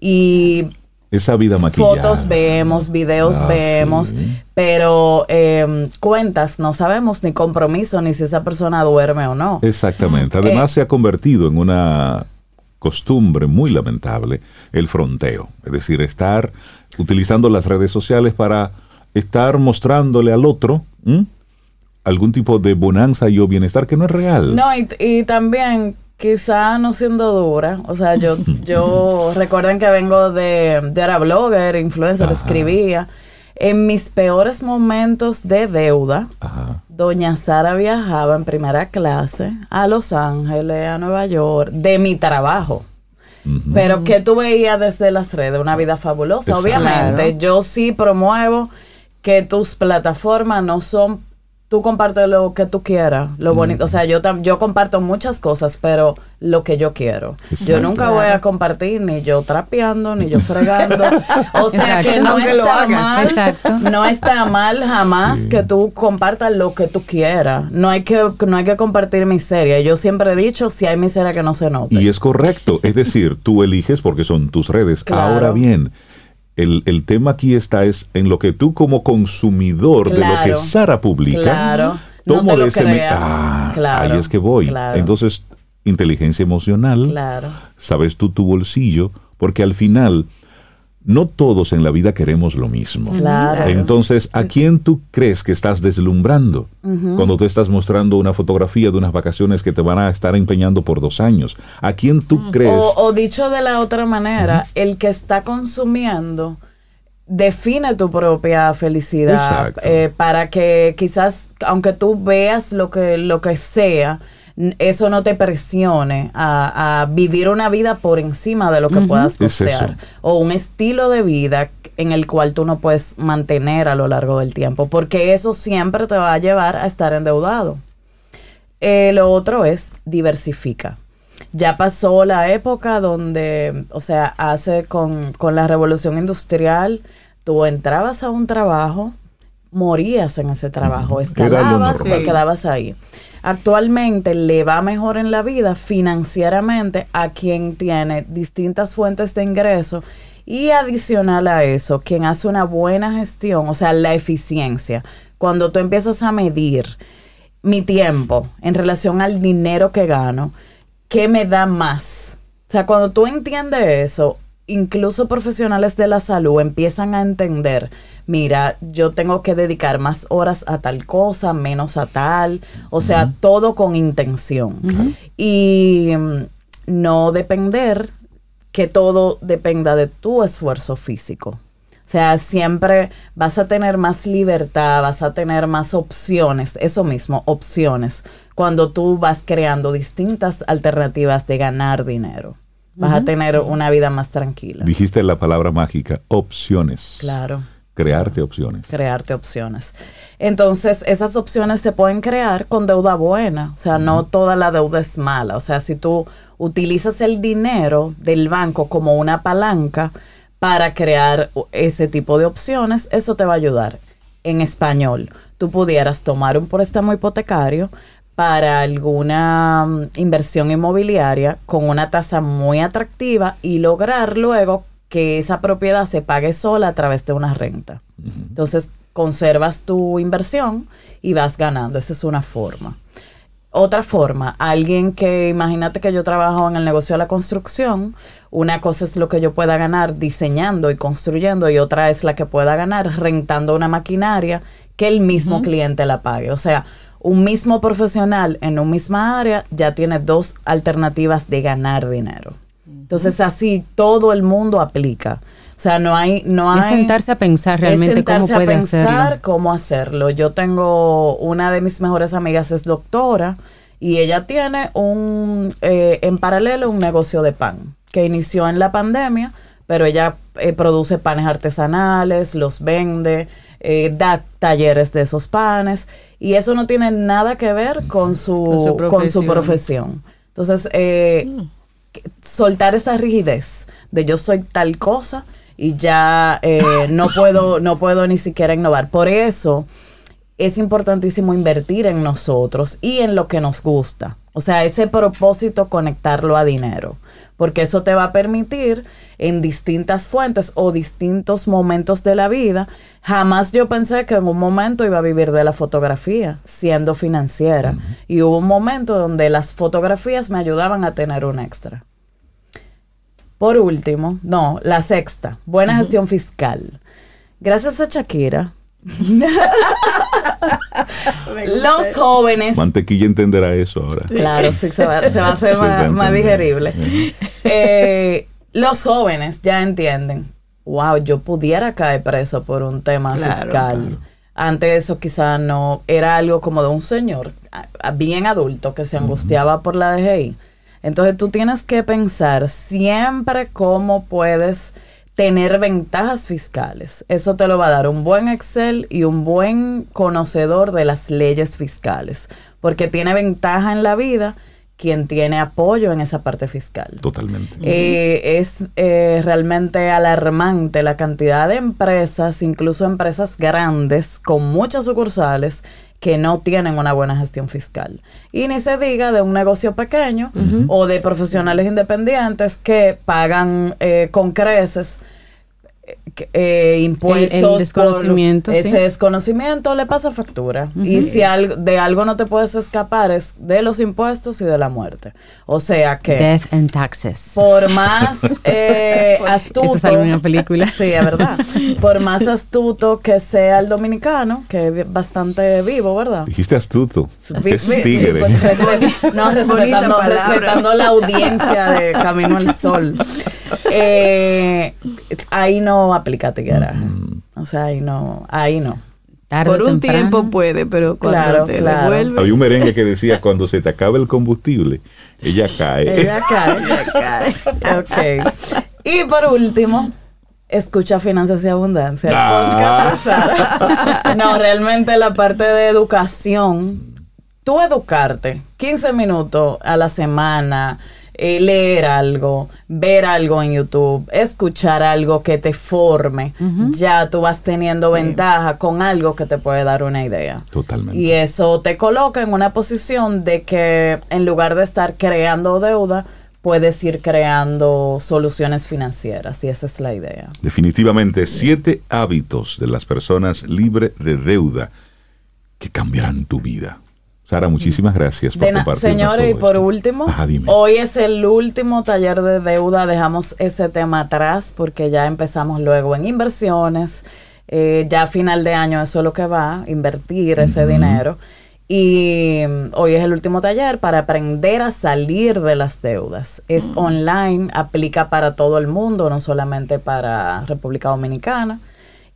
Y Esa vida maquillada. Fotos vemos, videos Ah, vemos, sí. pero eh, cuentas no sabemos ni compromiso ni si esa persona duerme o no. Exactamente. Eh, Además se ha convertido en una costumbre muy lamentable el fronteo. Es decir, estar utilizando las redes sociales para estar mostrándole al otro ¿m? algún tipo de bonanza y o bienestar que no es real. No, y, y también quizá no siendo dura, o sea, yo, yo recuerden que vengo de, de era blogger, influencer, Ajá. escribía. En mis peores momentos de deuda, Ajá. Doña Sara viajaba en primera clase a Los Ángeles, a Nueva York, de mi trabajo. Pero que tú veías desde las redes una vida fabulosa. Exacto. Obviamente, yo sí promuevo que tus plataformas no son. Tú compartes lo que tú quieras, lo bonito. O sea, yo tam- yo comparto muchas cosas, pero lo que yo quiero. Yo nunca voy a compartir ni yo trapeando, ni yo fregando. O sea, que no está mal. Exacto. No está mal jamás Sí. que tú compartas lo que tú quieras. No hay que, no hay que compartir miseria. Yo siempre he dicho, si hay miseria que no se note. Y es correcto. Es decir, tú eliges porque son tus redes. Claro. Ahora bien, el, el tema aquí está es en lo que tú como consumidor de lo que Sara publica. Claro. Tomo de ese. Ah, Claro, ahí es que voy. claro. Entonces, inteligencia emocional, Claro. sabes tú tu bolsillo, porque al final no todos en la vida queremos lo mismo. Claro. Entonces, ¿a quién tú crees que estás deslumbrando cuando tú estás mostrando una fotografía de unas vacaciones que te van a estar empeñando por dos años? ¿A quién tú crees? O, o dicho de la otra manera, el que está consumiendo define tu propia felicidad Exacto. eh, para que quizás, aunque tú veas lo que, lo que sea, eso no te presione a, a vivir una vida por encima de lo que puedas costear. O un estilo de vida en el cual tú no puedes mantener a lo largo del tiempo, porque eso siempre te va a llevar a estar endeudado. Eh, lo otro es diversifica. Ya pasó la época donde, o sea, hace con, con la revolución industrial, tú entrabas a un trabajo, morías en ese trabajo, escalabas, te quedabas ahí. Actualmente le va mejor en la vida financieramente a quien tiene distintas fuentes de ingreso y adicional a eso, quien hace una buena gestión, o sea, la eficiencia. Cuando tú empiezas a medir mi tiempo en relación al dinero que gano, ¿qué me da más? O sea, cuando tú entiendes eso, incluso profesionales de la salud empiezan a entender, mira, yo tengo que dedicar más horas a tal cosa, menos a tal, o sea, todo con intención. Y mm, no depender que todo dependa de tu esfuerzo físico. O sea, siempre vas a tener más libertad, vas a tener más opciones, eso mismo, opciones, cuando tú vas creando distintas alternativas de ganar dinero. Vas a tener una vida más tranquila. Dijiste la palabra mágica, opciones. Claro, Crearte opciones. crearte opciones. Entonces, esas opciones se pueden crear con deuda buena. O sea, no toda la deuda es mala. O sea, si tú utilizas el dinero del banco como una palanca para crear ese tipo de opciones, eso te va a ayudar. En español, tú pudieras tomar un préstamo hipotecario para alguna mm, inversión inmobiliaria con una tasa muy atractiva y lograr luego que esa propiedad se pague sola a través de una renta. Entonces, conservas tu inversión y vas ganando. Esa es una forma. Otra forma, alguien que, imagínate que yo trabajo en el negocio de la construcción, una cosa es lo que yo pueda ganar diseñando y construyendo y otra es la que pueda ganar rentando una maquinaria que el mismo cliente la pague. O sea, un mismo profesional en un misma área ya tiene dos alternativas de ganar dinero. Entonces así todo el mundo aplica. O sea, no hay, no hay Es sentarse a pensar es realmente cómo sentarse puede a pensar hacerlo. cómo hacerlo. Yo tengo una de mis mejores amigas es doctora y ella tiene un eh, en paralelo un negocio de pan que inició en la pandemia, pero ella eh, produce panes artesanales, los vende, eh, da talleres de esos panes y eso no tiene nada que ver con su, Con su con su profesión. Entonces, eh, que- soltar esa rigidez de yo soy tal cosa y ya eh, no puedo no puedo ni siquiera innovar. Por eso es importantísimo invertir en nosotros y en lo que nos gusta. O sea, ese propósito conectarlo a dinero, porque eso te va a permitir en distintas fuentes o distintos momentos de la vida. Jamás yo pensé que en un momento iba a vivir de la fotografía, siendo financiera. Y hubo un momento donde las fotografías me ayudaban a tener un extra. Por último, no, la sexta, buena gestión fiscal. Gracias a Shakira, los jóvenes Mantequilla entenderá eso ahora. Claro, sí, se va, se va a hacer más, digerible. Eh, los jóvenes ya entienden, wow, yo pudiera caer preso por un tema Claro, fiscal. claro. Antes eso quizá no era algo como de un señor bien adulto que se angustiaba por la DGI. Entonces tú tienes que pensar siempre cómo puedes tener ventajas fiscales. Eso te lo va a dar un buen Excel y un buen conocedor de las leyes fiscales, porque tiene ventaja en la vida quien tiene apoyo en esa parte fiscal. Totalmente. Eh, es eh, realmente alarmante la cantidad de empresas, incluso empresas grandes con muchas sucursales, que no tienen una buena gestión fiscal. Y ni se diga de un negocio pequeño o de profesionales independientes que pagan eh, con creces eh, impuestos. El- el desconocimiento, por- sí. Ese desconocimiento le pasa factura. Y si al- de algo no te puedes escapar es de los impuestos y de la muerte. O sea que Death and Taxes. por más eh, astuto. Eso sale en una película. Sí, es verdad. Por más astuto que sea el dominicano, que es bastante vivo, ¿verdad? Dijiste astuto. Vi- Es vi- tigre. pues, respe- no, respetando, respetando la audiencia de Camino al Sol. Eh, ahí no aplica tiguera. O sea, ahí no, ahí no. Tarde Por un temprano. tiempo puede, pero cuando Claro, te claro. devuelve, Había un merengue que decía, cuando se te acabe el combustible, ella cae. Ella cae. Ok. Y por último, escucha Finanzas y Abundancia. Ah. No, realmente la parte de educación, tú educarte 15 minutos a la semana, eh, leer algo, ver algo en YouTube, escuchar algo que te forme, ya tú vas teniendo ventaja con algo que te puede dar una idea. Totalmente. Y eso te coloca en una posición de que en lugar de estar creando deuda, puedes ir creando soluciones financieras y esa es la idea. Definitivamente, siete hábitos de las personas libres de deuda que cambiarán tu vida. Sara, muchísimas gracias por compartirnos Señores, y por esto. último, Ajá, hoy es el último taller de deuda. Dejamos ese tema atrás porque ya empezamos luego en inversiones. Eh, ya a final de año eso es lo que va, invertir ese dinero. Y mm, hoy es el último taller para aprender a salir de las deudas. Es online, aplica para todo el mundo, no solamente para República Dominicana.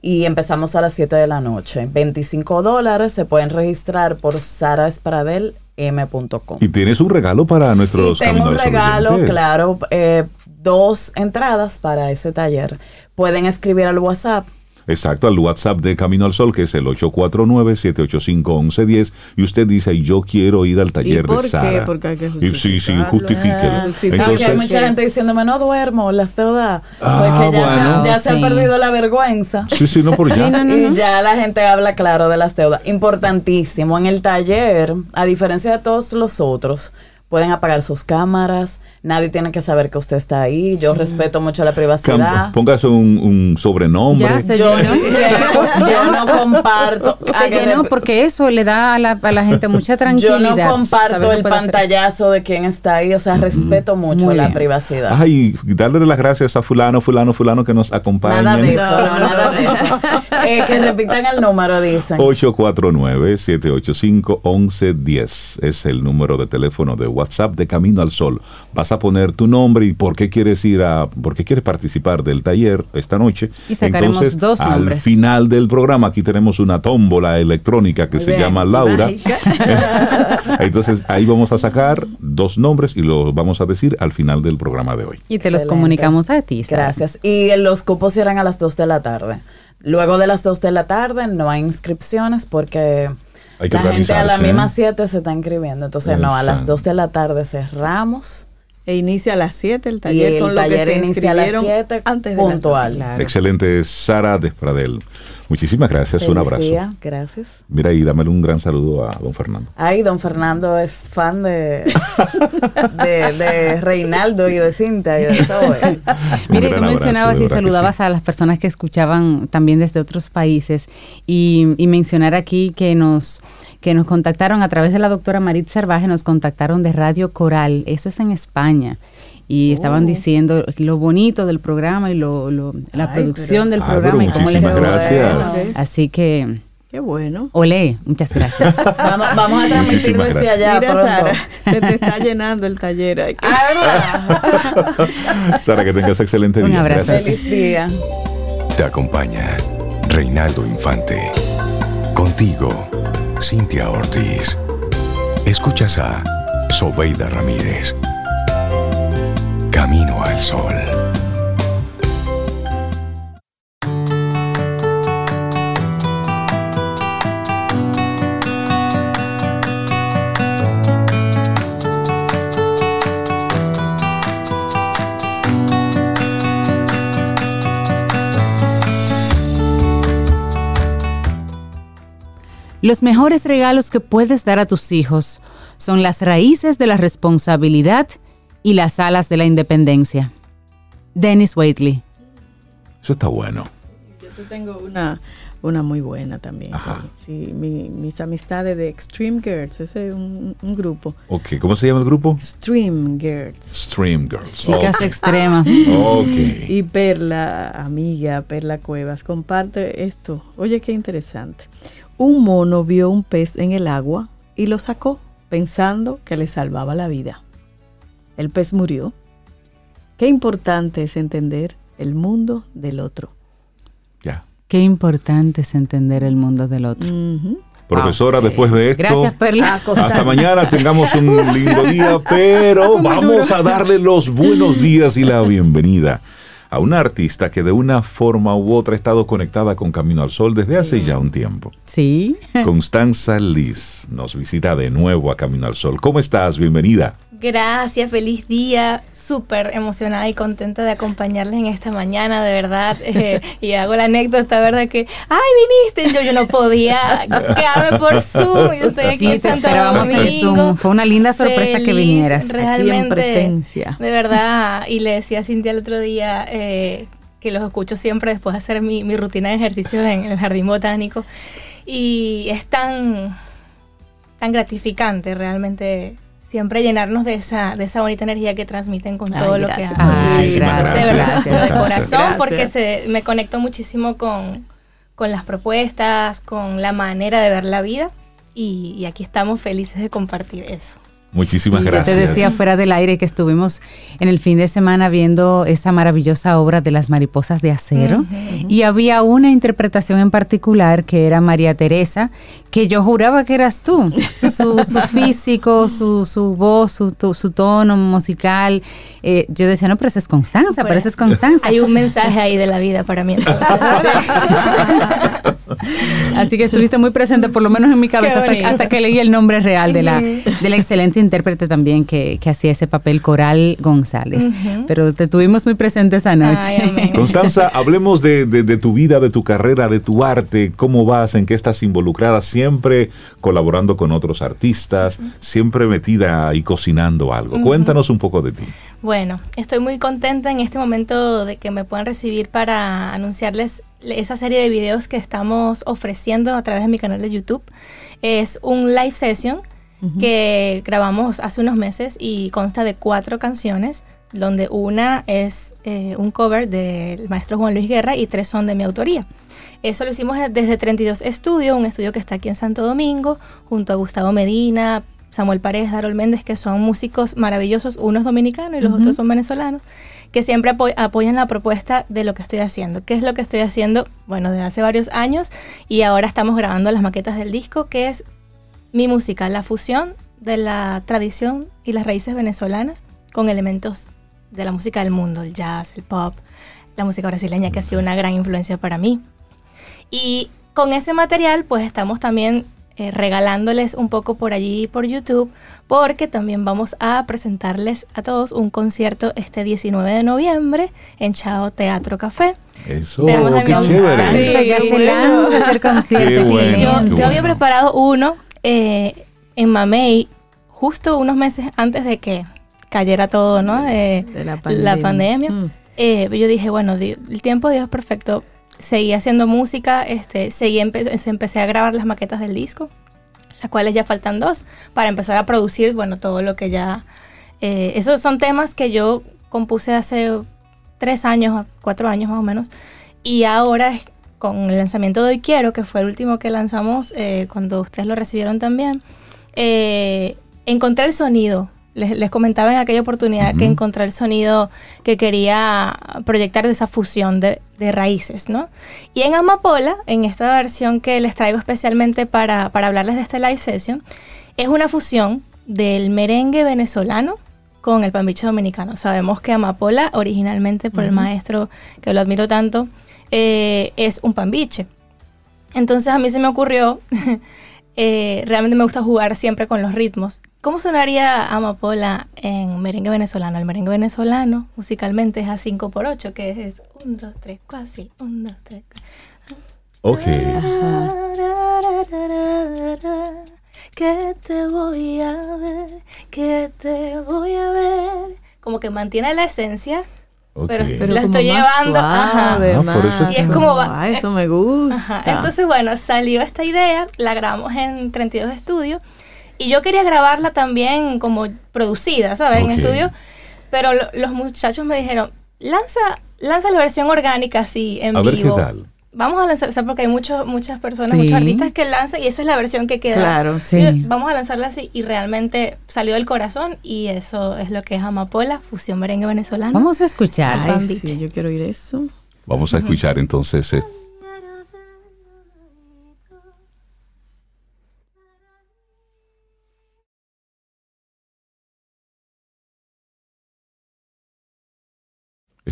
Y empezamos a las 7 de la noche. 25 dólares se pueden registrar por saraspradelm.com. Y tienes un regalo para nuestros Y tengo un regalo, claro, eh, dos entradas para ese taller. Pueden escribir al WhatsApp. Exacto, al WhatsApp de Camino al Sol, que es el 849-785-1110. Y usted dice, yo quiero ir al taller por de qué? Sara. Porque hay que Y sí, sí, justifíquelo. Ah, justifica- Porque hay Entonces, mucha gente diciéndome, no duermo, las deudas. Ah, porque ya, bueno. se, ya se ha perdido la vergüenza. sí, sí, no por ya. Sí, no, no, y no. ya la gente habla claro de las deudas. Importantísimo, en el taller, a diferencia de todos los otros, pueden apagar sus cámaras, nadie tiene que saber que usted está ahí, yo respeto mucho la privacidad. Póngase un, un sobrenombre. Ya se Yo, llenó. siquiera- yo no comparto. Se llenó porque eso le da a la, a la gente mucha Yo tranquilidad. no saber comparto el pantallazo de quién está ahí, o sea, respeto mucho Muy la bien. privacidad. Ay, darle las gracias a fulano, fulano, fulano que nos acompañan. Nada de eso, no, nada de eso. Eh, que repitan el número, dicen. 849-785-1110 es el número de teléfono de WhatsApp de Camino al Sol. Vas a poner tu nombre y por qué quieres ir a, por qué quieres participar del taller esta noche. Y sacaremos Entonces, dos al nombres. final del programa aquí tenemos una tómbola electrónica que Muy se bien. llama Laura. Entonces ahí vamos a sacar dos nombres y los vamos a decir al final del programa de hoy. Y te los Excelente. comunicamos a ti. Sara. Gracias. Y los cupos cierran a las 2 de la tarde. Luego de las 2 de la tarde no hay inscripciones porque Hay que la gente a las mismas 7 se está inscribiendo. Entonces, no, a las Exacto. 2 de la tarde cerramos E inicia a las 7 el y taller el con lo que taller se inicia a las inscribieron 7 antes de las puntual. Claro. Excelente, Sara Despradel. Muchísimas gracias, un abrazo. día, Gracias. Mira y dámele un gran saludo a don Fernando. Ay, don Fernando es fan de, de, de Reinaldo y de Cinta y de Zoe. Un Mira, y tú mencionabas y saludabas sí. a las personas que escuchaban también desde otros países y, y mencionar aquí que nos que nos contactaron a través de la doctora Marit Cervaje, nos contactaron de Radio Coral, eso es en España. Y Oh. estaban diciendo lo bonito del programa y lo, lo- la Ay, producción pero- del Ay, programa y cómo les gusta. Así que, Qué bueno. olé, muchas gracias. Vamos, vamos a transmitir desde allá Mira, pronto. Sara, se te está llenando el taller. Ay, Ah. Sara, que tengas excelente Un día. abrazo. Gracias. Feliz día. Te acompaña Reinaldo Infante. Contigo, Cintia Ortiz. Escuchas a Sobeida Ramírez. Camino al Sol. Los mejores regalos que puedes dar a tus hijos son las raíces de la responsabilidad y las alas de la independencia. Dennis Waitley. Eso está bueno. Yo tengo una, una muy buena también. Ajá. Sí, mi- mis amistades de Extreme Girls, ese es un, un grupo. Ok, ¿cómo se llama el grupo? Extreme Girls. Stream Girls. Chicas Ok. extremas. Ok. Y Perla, amiga, Perla Cuevas, comparte esto. Oye, qué interesante. Un mono vio un pez en el agua y lo sacó pensando que le salvaba la vida. El pez murió. Qué importante es entender el mundo del otro. Ya. Qué importante es entender el mundo del otro. Ujú. Profesora, después de esto. Gracias, Perla. Hasta mañana tengamos un lindo día, pero vamos a darle los buenos días y la bienvenida a una artista que de una forma u otra ha estado conectada con Camino al Sol desde hace ya un tiempo. Sí. Constanza Liz nos visita de nuevo a Camino al Sol. ¿Cómo estás? Bienvenida. Gracias, feliz día. Súper emocionada y contenta de acompañarles en esta mañana, de verdad. Eh, y hago la anécdota, ¿verdad? Que, ¡ay, viniste! Yo, yo no podía quedarme por Zoom. Yo estoy aquí sí, en Santo Domingo. Fue una linda sorpresa que vinieras. Realmente. en presencia. De verdad. Y le decía a Cintia el otro día eh, que los escucho siempre después de hacer mi, mi rutina de ejercicios en el jardín botánico. Y es tan, tan gratificante realmente siempre llenarnos de esa, de esa bonita energía que transmiten con Ay, todo lo que hacen. Ay, gracias, de verdad, gracias, de corazón, Gracias. porque se, me conecto muchísimo con, con las propuestas, con la manera de ver la vida. Y, y aquí estamos felices de compartir eso. Muchísimas Y gracias. Yo te decía fuera del aire que estuvimos en el fin de semana viendo esa maravillosa obra de las mariposas de acero y había una interpretación en particular que era María Teresa, que yo juraba que eras tú. Su, su físico, su, su voz, su, tu- su tono musical. Eh, yo decía, no, pero esa es Constanza, pero esa es Constanza. Hay un mensaje ahí de la vida para mí. entonces. Así que estuviste muy presente, por lo menos en mi cabeza, hasta, que leí el nombre real de la, de la excelente intérprete también que, que hacía ese papel, Coral González. Pero te tuvimos muy presente esa noche. Ay. Constanza, hablemos de, de- de tu vida, de tu carrera, de tu arte, cómo vas, en qué estás involucrada, siempre colaborando con otros artistas, siempre metida y cocinando algo. Cuéntanos un poco de ti. Bueno, estoy muy contenta en este momento de que me puedan recibir para anunciarles esa serie de videos que estamos ofreciendo a través de mi canal de YouTube. Es un live session que grabamos hace unos meses y consta de cuatro canciones, donde una es eh, un cover del maestro Juan Luis Guerra y tres son de mi autoría. Eso lo hicimos desde 32 Estudio, un estudio que está aquí en Santo Domingo, junto a Gustavo Medina, Samuel Paredes, Darol Méndez, que son músicos maravillosos, uno es dominicano y los otros son venezolanos, que siempre apo- apoyan la propuesta de lo que estoy haciendo. ¿Qué es lo que estoy haciendo? Bueno, desde hace varios años y ahora estamos grabando las maquetas del disco, que es mi música, la fusión de la tradición y las raíces venezolanas con elementos de la música del mundo, el jazz, el pop, la música brasileña, que ha sido una gran influencia para mí. Y con ese material, pues estamos también eh, regalándoles un poco por allí por YouTube, porque también vamos a presentarles a todos un concierto este 19 de noviembre en Chao Teatro Café. Eso, qué chévere. Ya Sí, se bueno. lanza a hacer conciertos. Qué bueno. Yo, qué yo había preparado uno eh, en Mamey justo unos meses antes de que cayera todo, ¿no? De, De la la pandemia. pandemia. Mm. Eh, yo dije, bueno, el tiempo de Dios es perfecto. Seguí haciendo música, este, seguí empe- empecé a grabar las maquetas del disco, las cuales ya faltan dos, para empezar a producir, bueno, todo lo que ya... eh, esos son temas que yo compuse hace tres años, cuatro años más o menos, y ahora con el lanzamiento de Hoy Quiero, que fue el último que lanzamos eh, cuando ustedes lo recibieron también, eh, encontré el sonido. Les, les comentaba en aquella oportunidad que encontré el sonido que quería proyectar de esa fusión de, de raíces, ¿no? Y en Amapola, en esta versión que les traigo especialmente para, para hablarles de este live session, es una fusión del merengue venezolano con el pambiche dominicano. Sabemos que Amapola, originalmente por el maestro que lo admiro tanto, eh, es un pambiche. Entonces a mí se me ocurrió, eh, realmente me gusta jugar siempre con los ritmos. ¿Cómo sonaría Amapola en merengue venezolano? El merengue venezolano musicalmente es a 5 por 8 que es 1, 2, 3, 4, sí, 1, 2, 3, 4. Ok. Que te voy a ver, que te voy a ver. Como que mantiene la esencia, ok. pero- Pero La estoy más llevando, ajá. suave, Ah, más es Y es como va- Ah, eso me gusta. Ajá, Entonces, bueno, salió esta idea, la grabamos en 32 Estudio y yo quería grabarla también como producida, ¿sabes? Ok. En estudio, pero lo- los muchachos me dijeron, lanza, lanza la versión orgánica así, en A ver vivo. qué tal. Vamos a lanzar, o sea, porque hay muchos, muchas personas, Sí. muchos artistas que lanzan y esa es la versión que queda. Claro, sí. Yo, Vamos a lanzarla así y realmente salió del corazón y eso es lo que es Amapola, fusión merengue venezolano. Vamos a escuchar. Ay, sí, yo quiero oír eso. Vamos a escuchar entonces. eh,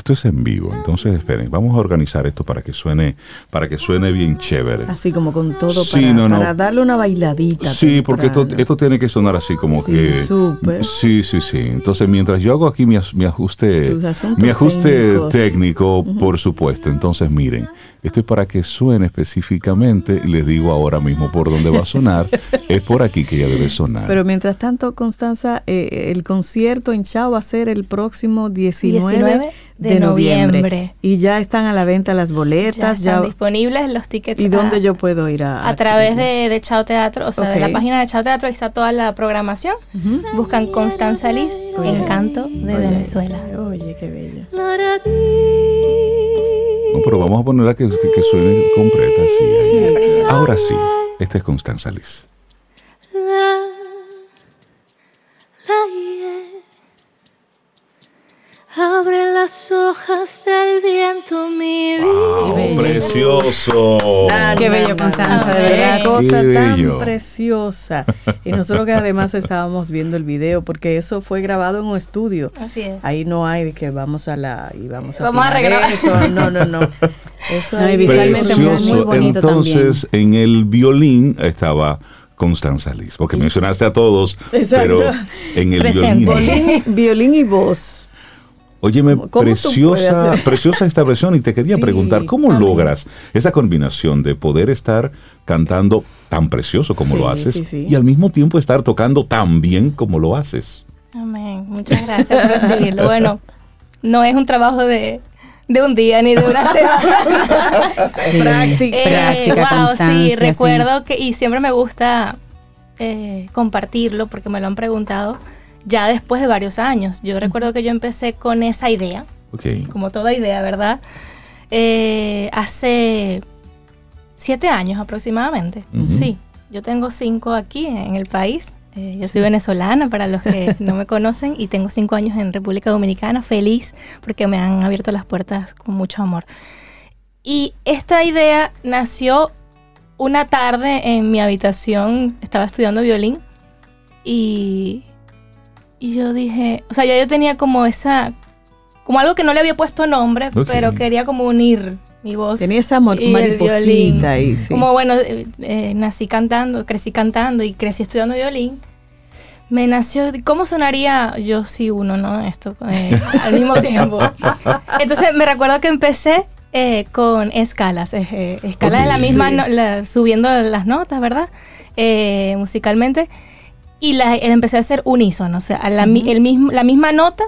Esto es en vivo, entonces esperen, vamos a organizar esto para que suene, para que suene bien chévere. Así como con todo Sí, para, no, no. para darle una bailadita. Sí, porque esto, esto tiene que sonar así como Sí, que... súper. Sí, sí, sí. Entonces, mientras yo hago aquí mi, mi ajuste, mi ajuste técnicos. técnico, por supuesto. Entonces, miren, esto es para que suene específicamente, y les digo ahora mismo por dónde va a sonar, es por aquí que ya debe sonar. Pero mientras tanto, Constanza, eh, el concierto en Chao va a ser el próximo 19, 19 de, de noviembre. noviembre. Y ya están a la venta las Ya boletas. están Ya, disponibles los tickets. ¿Y dónde a- yo puedo ir a A través de, de Chao Teatro, o sea, de la página de Chao Teatro ahí está toda la programación. Buscan Constanza Liz, Encanto de Venezuela. Oye, qué bello. No, pero vamos a ponerla que, que, que suene completa, sí. Ahora sí, esta es Constanza Liz. Abre las hojas del viento, mi vida. ¡Oh, precioso! Qué bello, Constanza, de verdad. Qué cosa Qué tan bello. preciosa. Y nosotros que además estábamos viendo el video, porque eso fue grabado en un estudio. Así es. Ahí no hay de que vamos a la y vamos a Vamos a regrabar. esto. No, no, no. Eso No, ahí- visualmente muy- Precioso. muy bonito Entonces, en el violín estaba Constanza Liz, porque mencionaste a todos, Exacto. pero en el Presente. violín. Violín, violín y voz. Óyeme, ¿Cómo- cómo tú puedes preciosa, preciosa esta versión y te quería Sí, preguntar, ¿cómo logras esa combinación de poder estar cantando tan precioso como Sí, lo haces sí, sí. y al mismo tiempo estar tocando tan bien como lo haces? Amén. Muchas gracias por recibirlo. Bueno, no es un trabajo de, de un día ni de una semana. Sí. Práctica. Eh, Práctica, wow, constancia, sí. recuerdo que, y siempre me gusta eh, compartirlo porque me lo han preguntado ya después de varios años. Yo recuerdo que yo empecé con esa idea, Ok. como toda idea, ¿verdad? Eh, hace siete años aproximadamente. Ujú. Sí, yo tengo cinco aquí en el país. Eh, yo soy venezolana, para los que no me conocen, y tengo cinco años en República Dominicana, feliz porque me han abierto las puertas con mucho amor. Y esta idea nació una tarde en mi habitación, estaba estudiando violín, y, y yo dije, o sea, ya yo tenía como esa, como algo que no le había puesto nombre, pero quería como unir mi voz. Tenía esa y el mariposita violín. ahí, sí. Como bueno, eh, eh, nací cantando, crecí cantando y crecí estudiando violín. Me nació, ¿cómo sonaría yo si uno, no? Esto eh, al mismo tiempo. Entonces me recuerdo que empecé eh, con escalas, eh, escalas de la misma, no- la- subiendo las notas, ¿verdad? Eh, musicalmente. Y la, empecé a hacer unísono, o sea, a la, mi- el mismo, la misma nota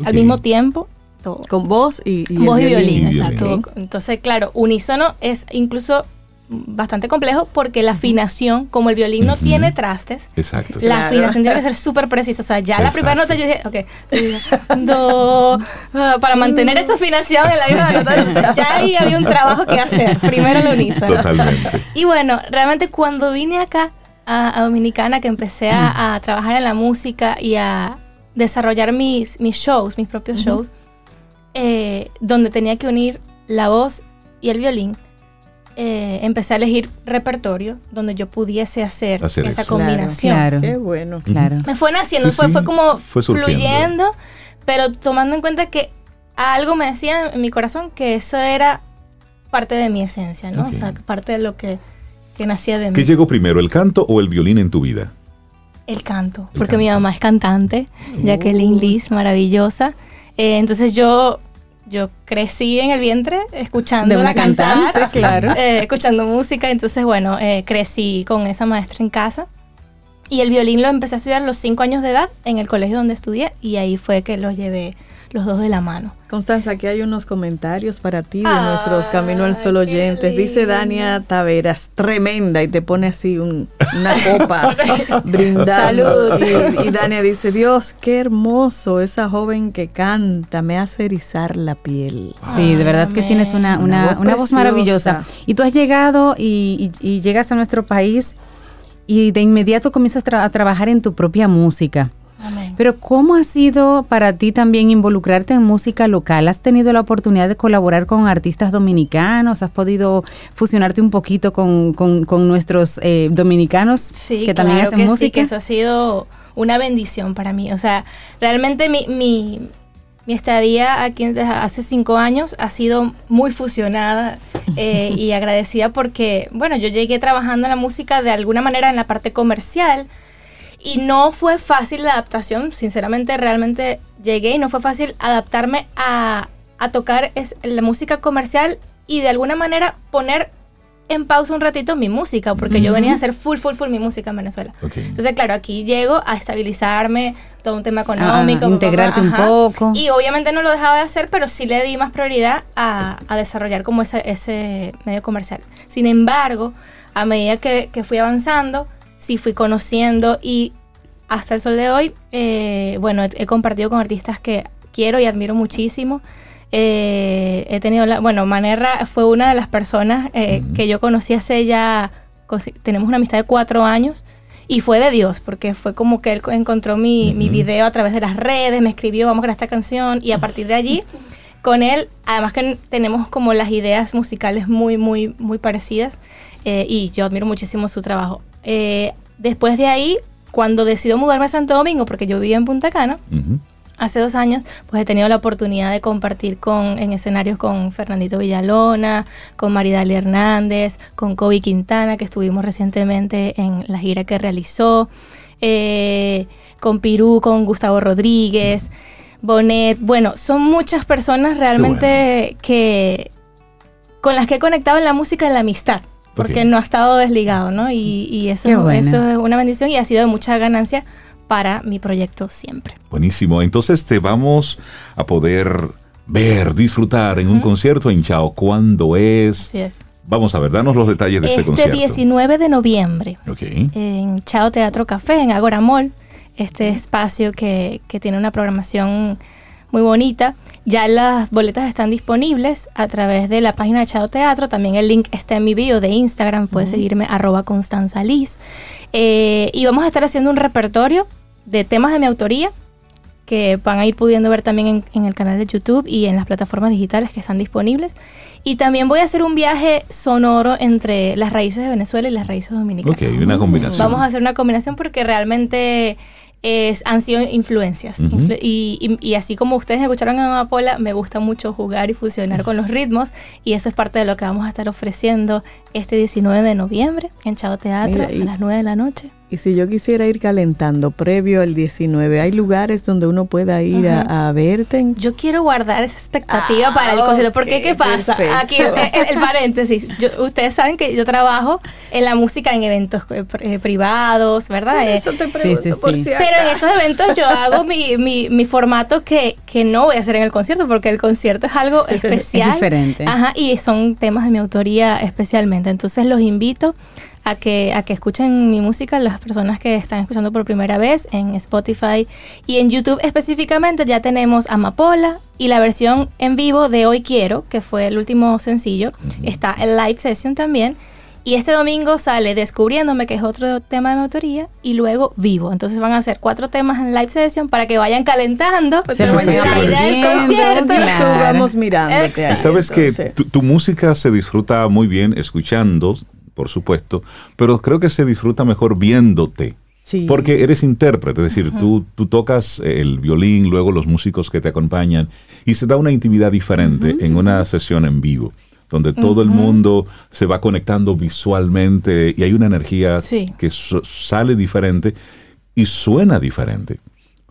Ok. al mismo tiempo. Todo. Con voz y, y el Voz y violín, Y exacto. violín. Entonces, claro, unísono es incluso bastante complejo porque la afinación, como el violín no Ujú. tiene trastes, Exacto. la Claro. afinación tiene que ser súper precisa. O sea, ya la primera nota Exacto. yo dije, ok, do, ah, para mantener esa afinación en la misma nota, ya ahí había un trabajo que hacer. Primero el unísono. Totalmente. Y bueno, realmente cuando vine acá a, a Dominicana, que empecé a, a trabajar en la música y a desarrollar mis, mis shows, mis propios shows, eh, donde tenía que unir la voz y el violín, eh, empecé a elegir repertorio donde yo pudiese hacer, Hacer esa eso. combinación. Claro. Qué bueno. Claro. Me fue naciendo, Sí, fue, sí, fue como fue fluyendo, pero tomando en cuenta que algo me decía en mi corazón que eso era parte de mi esencia, ¿no? Ok. O sea, parte de lo que, que nacía de mí. ¿Qué llegó primero, el canto o el violín en tu vida? El canto, El porque canto. mi mamá es cantante, Jacqueline Liz, maravillosa. Eh, entonces yo, yo crecí en el vientre cantar, cantante, claro. eh, escuchando música. Entonces, bueno, eh, crecí con esa maestra en casa. Y el violín lo empecé a estudiar a los cinco años de edad en el colegio donde estudié y ahí fue que lo llevé los dos de la mano. Constanza, aquí hay unos comentarios para ti de nuestros Camino al Sol oyentes. Dice. Dania Taveras, tremenda, y te pone así un- una copa brindando. Salud. Y, y Dania dice, Dios, qué hermoso esa joven que canta, me hace erizar la piel. Sí, de verdad que tienes una, Una una, voz una voz preciosa. maravillosa. Y tú has llegado y, y- y llegas a nuestro país y de inmediato comienzas tra- a trabajar en tu propia música. Amén. Pero ¿cómo ha sido para ti también involucrarte en música local? ¿Has tenido la oportunidad de colaborar con artistas dominicanos? ¿Has podido fusionarte un poquito con, con- con nuestros eh, dominicanos Sí, que también claro hacen que música? Sí, que eso ha sido una bendición para mí. O sea, realmente mi, mi, mi estadía aquí desde hace cinco años ha sido muy fusionada eh, y agradecida porque, bueno, yo llegué trabajando en la música de alguna manera en la parte comercial y no fue fácil la adaptación, sinceramente realmente llegué y no fue fácil adaptarme a, a tocar es, la música comercial y de alguna manera poner en pausa un ratito mi música, porque yo venía a hacer full, full, full mi música en Venezuela. Entonces, claro, aquí llego a estabilizarme, todo un tema económico. Ah, integrarte un poco. Y obviamente no lo dejaba de hacer, pero sí le di más prioridad a, a desarrollar como ese, ese medio comercial. Sin embargo, a medida que, que fui avanzando, sí fui conociendo y hasta el sol de hoy, eh, bueno, he, he compartido con artistas que quiero y admiro muchísimo. Eh, he tenido la, bueno, Manerra fue una de las personas eh, que yo conocí hace ya, tenemos una amistad de cuatro años y fue de Dios, porque fue como que él encontró mi, mi video a través de las redes, me escribió, vamos a grabar esta canción y a partir de allí, con él, además que tenemos como las ideas musicales muy, muy, muy parecidas eh, y yo admiro muchísimo su trabajo. Después de ahí, cuando decido mudarme a Santo Domingo, porque yo vivía en Punta Cana, hace dos años, pues he tenido la oportunidad de compartir con, en escenarios con Fernandito Villalona, con Maridali Hernández, con Kobe Quintana, que estuvimos recientemente en la gira que realizó, eh, con Pirú, con Gustavo Rodríguez, Bonet. Bueno, son muchas personas realmente que con las que he conectado en la música, en la amistad. Porque no ha estado desligado, ¿no? Y, y eso, bueno. eso es una bendición y ha sido de mucha ganancia para mi proyecto siempre. Buenísimo. Entonces te vamos a poder ver, disfrutar en un concierto en Chao. ¿Cuándo es? Así es. Vamos a ver, danos los detalles de este, Este concierto. 19 de noviembre Ok. en Chao Teatro Café, en Agora Mall, este espacio que, que tiene una programación muy bonita. Ya las boletas están disponibles a través de la página de Chao Teatro. También el link está en mi bio de Instagram. Puedes seguirme arroba Constanza Liz. Eh, y vamos a estar haciendo un repertorio de temas de mi autoría que van a ir pudiendo ver también en, en el canal de YouTube y en las plataformas digitales que están disponibles. Y también voy a hacer un viaje sonoro entre las raíces de Venezuela y las raíces dominicanas. Ok, una combinación. Vamos a hacer una combinación porque realmente es, han sido influencias. Influ- y, y- y así como ustedes escucharon en Amapola, me gusta mucho jugar y fusionar con los ritmos. Y eso es parte de lo que vamos a estar ofreciendo este 19 de noviembre en Chao Teatro Mira, y- a las 9 de la noche. Y si yo quisiera ir calentando previo al 19, ¿hay lugares donde uno pueda ir a, a verte? Yo quiero guardar esa expectativa Ah, para el concierto. Porque, ¿qué pasa? perfecto. Aquí el, el- el paréntesis. Yo- ustedes saben que yo trabajo en la música en eventos eh, eh, privados, ¿verdad? Por Eh, eso te sí, pregunto sí, por sí. si Pero en esos eventos yo hago mi, mi, mi formato que, que no voy a hacer en el concierto, porque el concierto es algo especial. diferente. Ajá, y son temas de mi autoría especialmente. Entonces los invito a que, a que escuchen mi música, las personas que están escuchando por primera vez en Spotify y en YouTube específicamente ya tenemos Amapola y la versión en vivo de Hoy Quiero, que fue el último sencillo. Está el live session también. Y este domingo sale Descubriéndome, que es otro tema de mi autoría, y luego Vivo. Entonces van a ser cuatro temas en live session para que vayan calentando Pues Se la idea del concierto. En Claro. vamos ahí, sabes que tu, tu música se disfruta muy bien escuchando, por supuesto, pero creo que se disfruta mejor viéndote. Sí. Porque eres intérprete, es decir, tú, tú tocas el violín, luego los músicos que te acompañan, y se da una intimidad diferente en una sesión en vivo, donde todo el mundo se va conectando visualmente y hay una energía Sí. que so- sale diferente y suena diferente.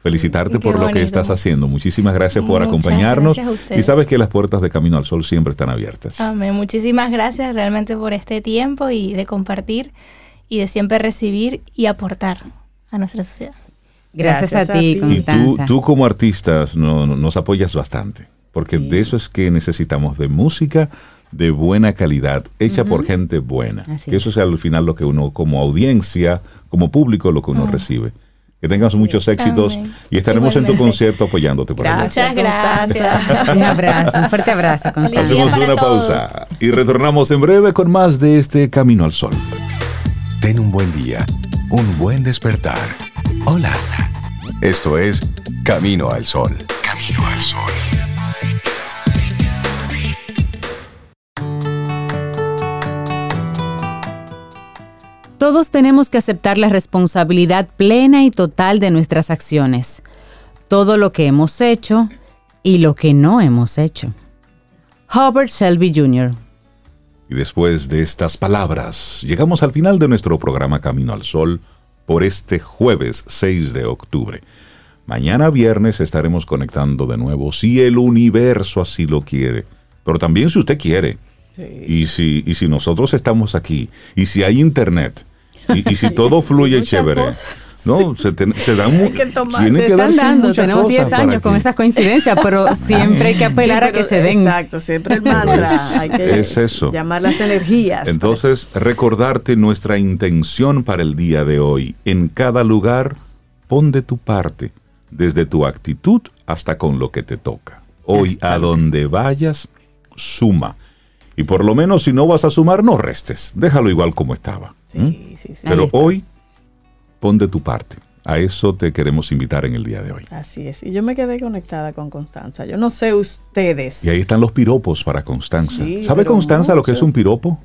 Felicitarte Qué por lo que estás haciendo. Muchísimas gracias por Muchas acompañarnos. gracias a Y sabes que las puertas de Camino al Sol siempre están abiertas. Amén. Muchísimas gracias realmente por este tiempo y de compartir y de siempre recibir y aportar a nuestra sociedad. Gracias, Gracias a a ti, ti. Y tú, Constanza. tú como artista no- no- nos apoyas bastante, porque de eso es que necesitamos, de música de buena calidad, hecha por gente buena. Así que eso es. sea al final lo que uno, como audiencia, como público, lo que uno recibe. Que tengas muchos éxitos Amén. y estaremos en tu concierto apoyándote por allá. Gracias, Muchas gracias. Constanza. Un abrazo, un fuerte abrazo, Constanza. Hacemos una todos. pausa y retornamos en breve con más de este Camino al Sol. Ten un buen día, un buen despertar. Hola. Esto es Camino al Sol. Camino al Sol. Todos tenemos que aceptar la responsabilidad plena y total de nuestras acciones. Todo lo que hemos hecho y lo que no hemos hecho. Hubert Shelby Jr. Y después de estas palabras, llegamos al final de nuestro programa Camino al Sol por este jueves 6 de octubre. Mañana viernes estaremos conectando de nuevo, si el universo así lo quiere, pero también si usted quiere. Y, si, y si nosotros estamos aquí, y si hay internet, y, y si todo fluye chévere. No, se, te, se dan Hay que Se están dando, tenemos cosas 10 para años con esas coincidencias, pero siempre hay que apelar Sí, a que se den. Exacto, siempre el mantra. Hay que Es eso. llamar las energías. Entonces, recordarte nuestra intención para el día de hoy. En cada lugar, pon de tu parte, desde tu actitud hasta con lo que te toca. Hoy, a donde vayas, suma. Y por lo menos, si no vas a sumar, no restes. Déjalo igual como estaba. Sí, sí, sí. Pero hoy, pon de tu parte. A eso te queremos invitar en el día de hoy. Así es. Y yo me quedé conectada con Constanza. Yo no sé ustedes. Y ahí están los piropos para Constanza. Sí, ¿Sabe Constanza lo que es un piropo?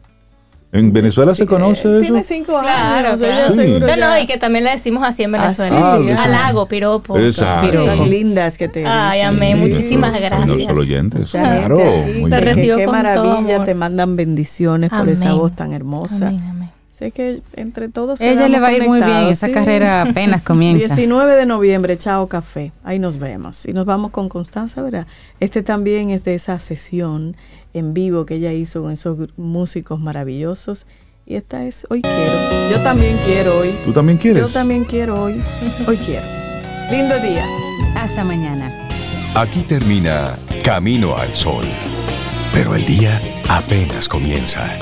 ¿En Venezuela se Sí, conoce él eso? Tiene cinco Claro, años. claro. Sí. seguro No, no, y que también le decimos así en Venezuela. Ah, sí, sí. Halago, piropo. Exacto. Lindas que te Ay, dicen. amén. Muchísimas gracias. Solo oyentes. Claro, bien. recibo Qué con todo maravilla, amor. te mandan bendiciones por esa Amén. voz tan hermosa. Amén, amén. Sé que entre todos Ella le va a ir muy bien, esa sí. carrera apenas comienza. 19 de noviembre, Chao Café. Ahí nos vemos. Y nos vamos con Constanza, ¿verdad? Este también es de esa sesión en vivo que ella hizo con esos músicos maravillosos. Y esta es Hoy Quiero. Yo también quiero hoy. ¿Tú también quieres? Yo también quiero hoy. Hoy quiero. Lindo día. Hasta mañana. Aquí termina Camino al Sol. Pero el día apenas comienza.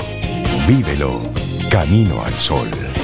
Vívelo Camino al Sol.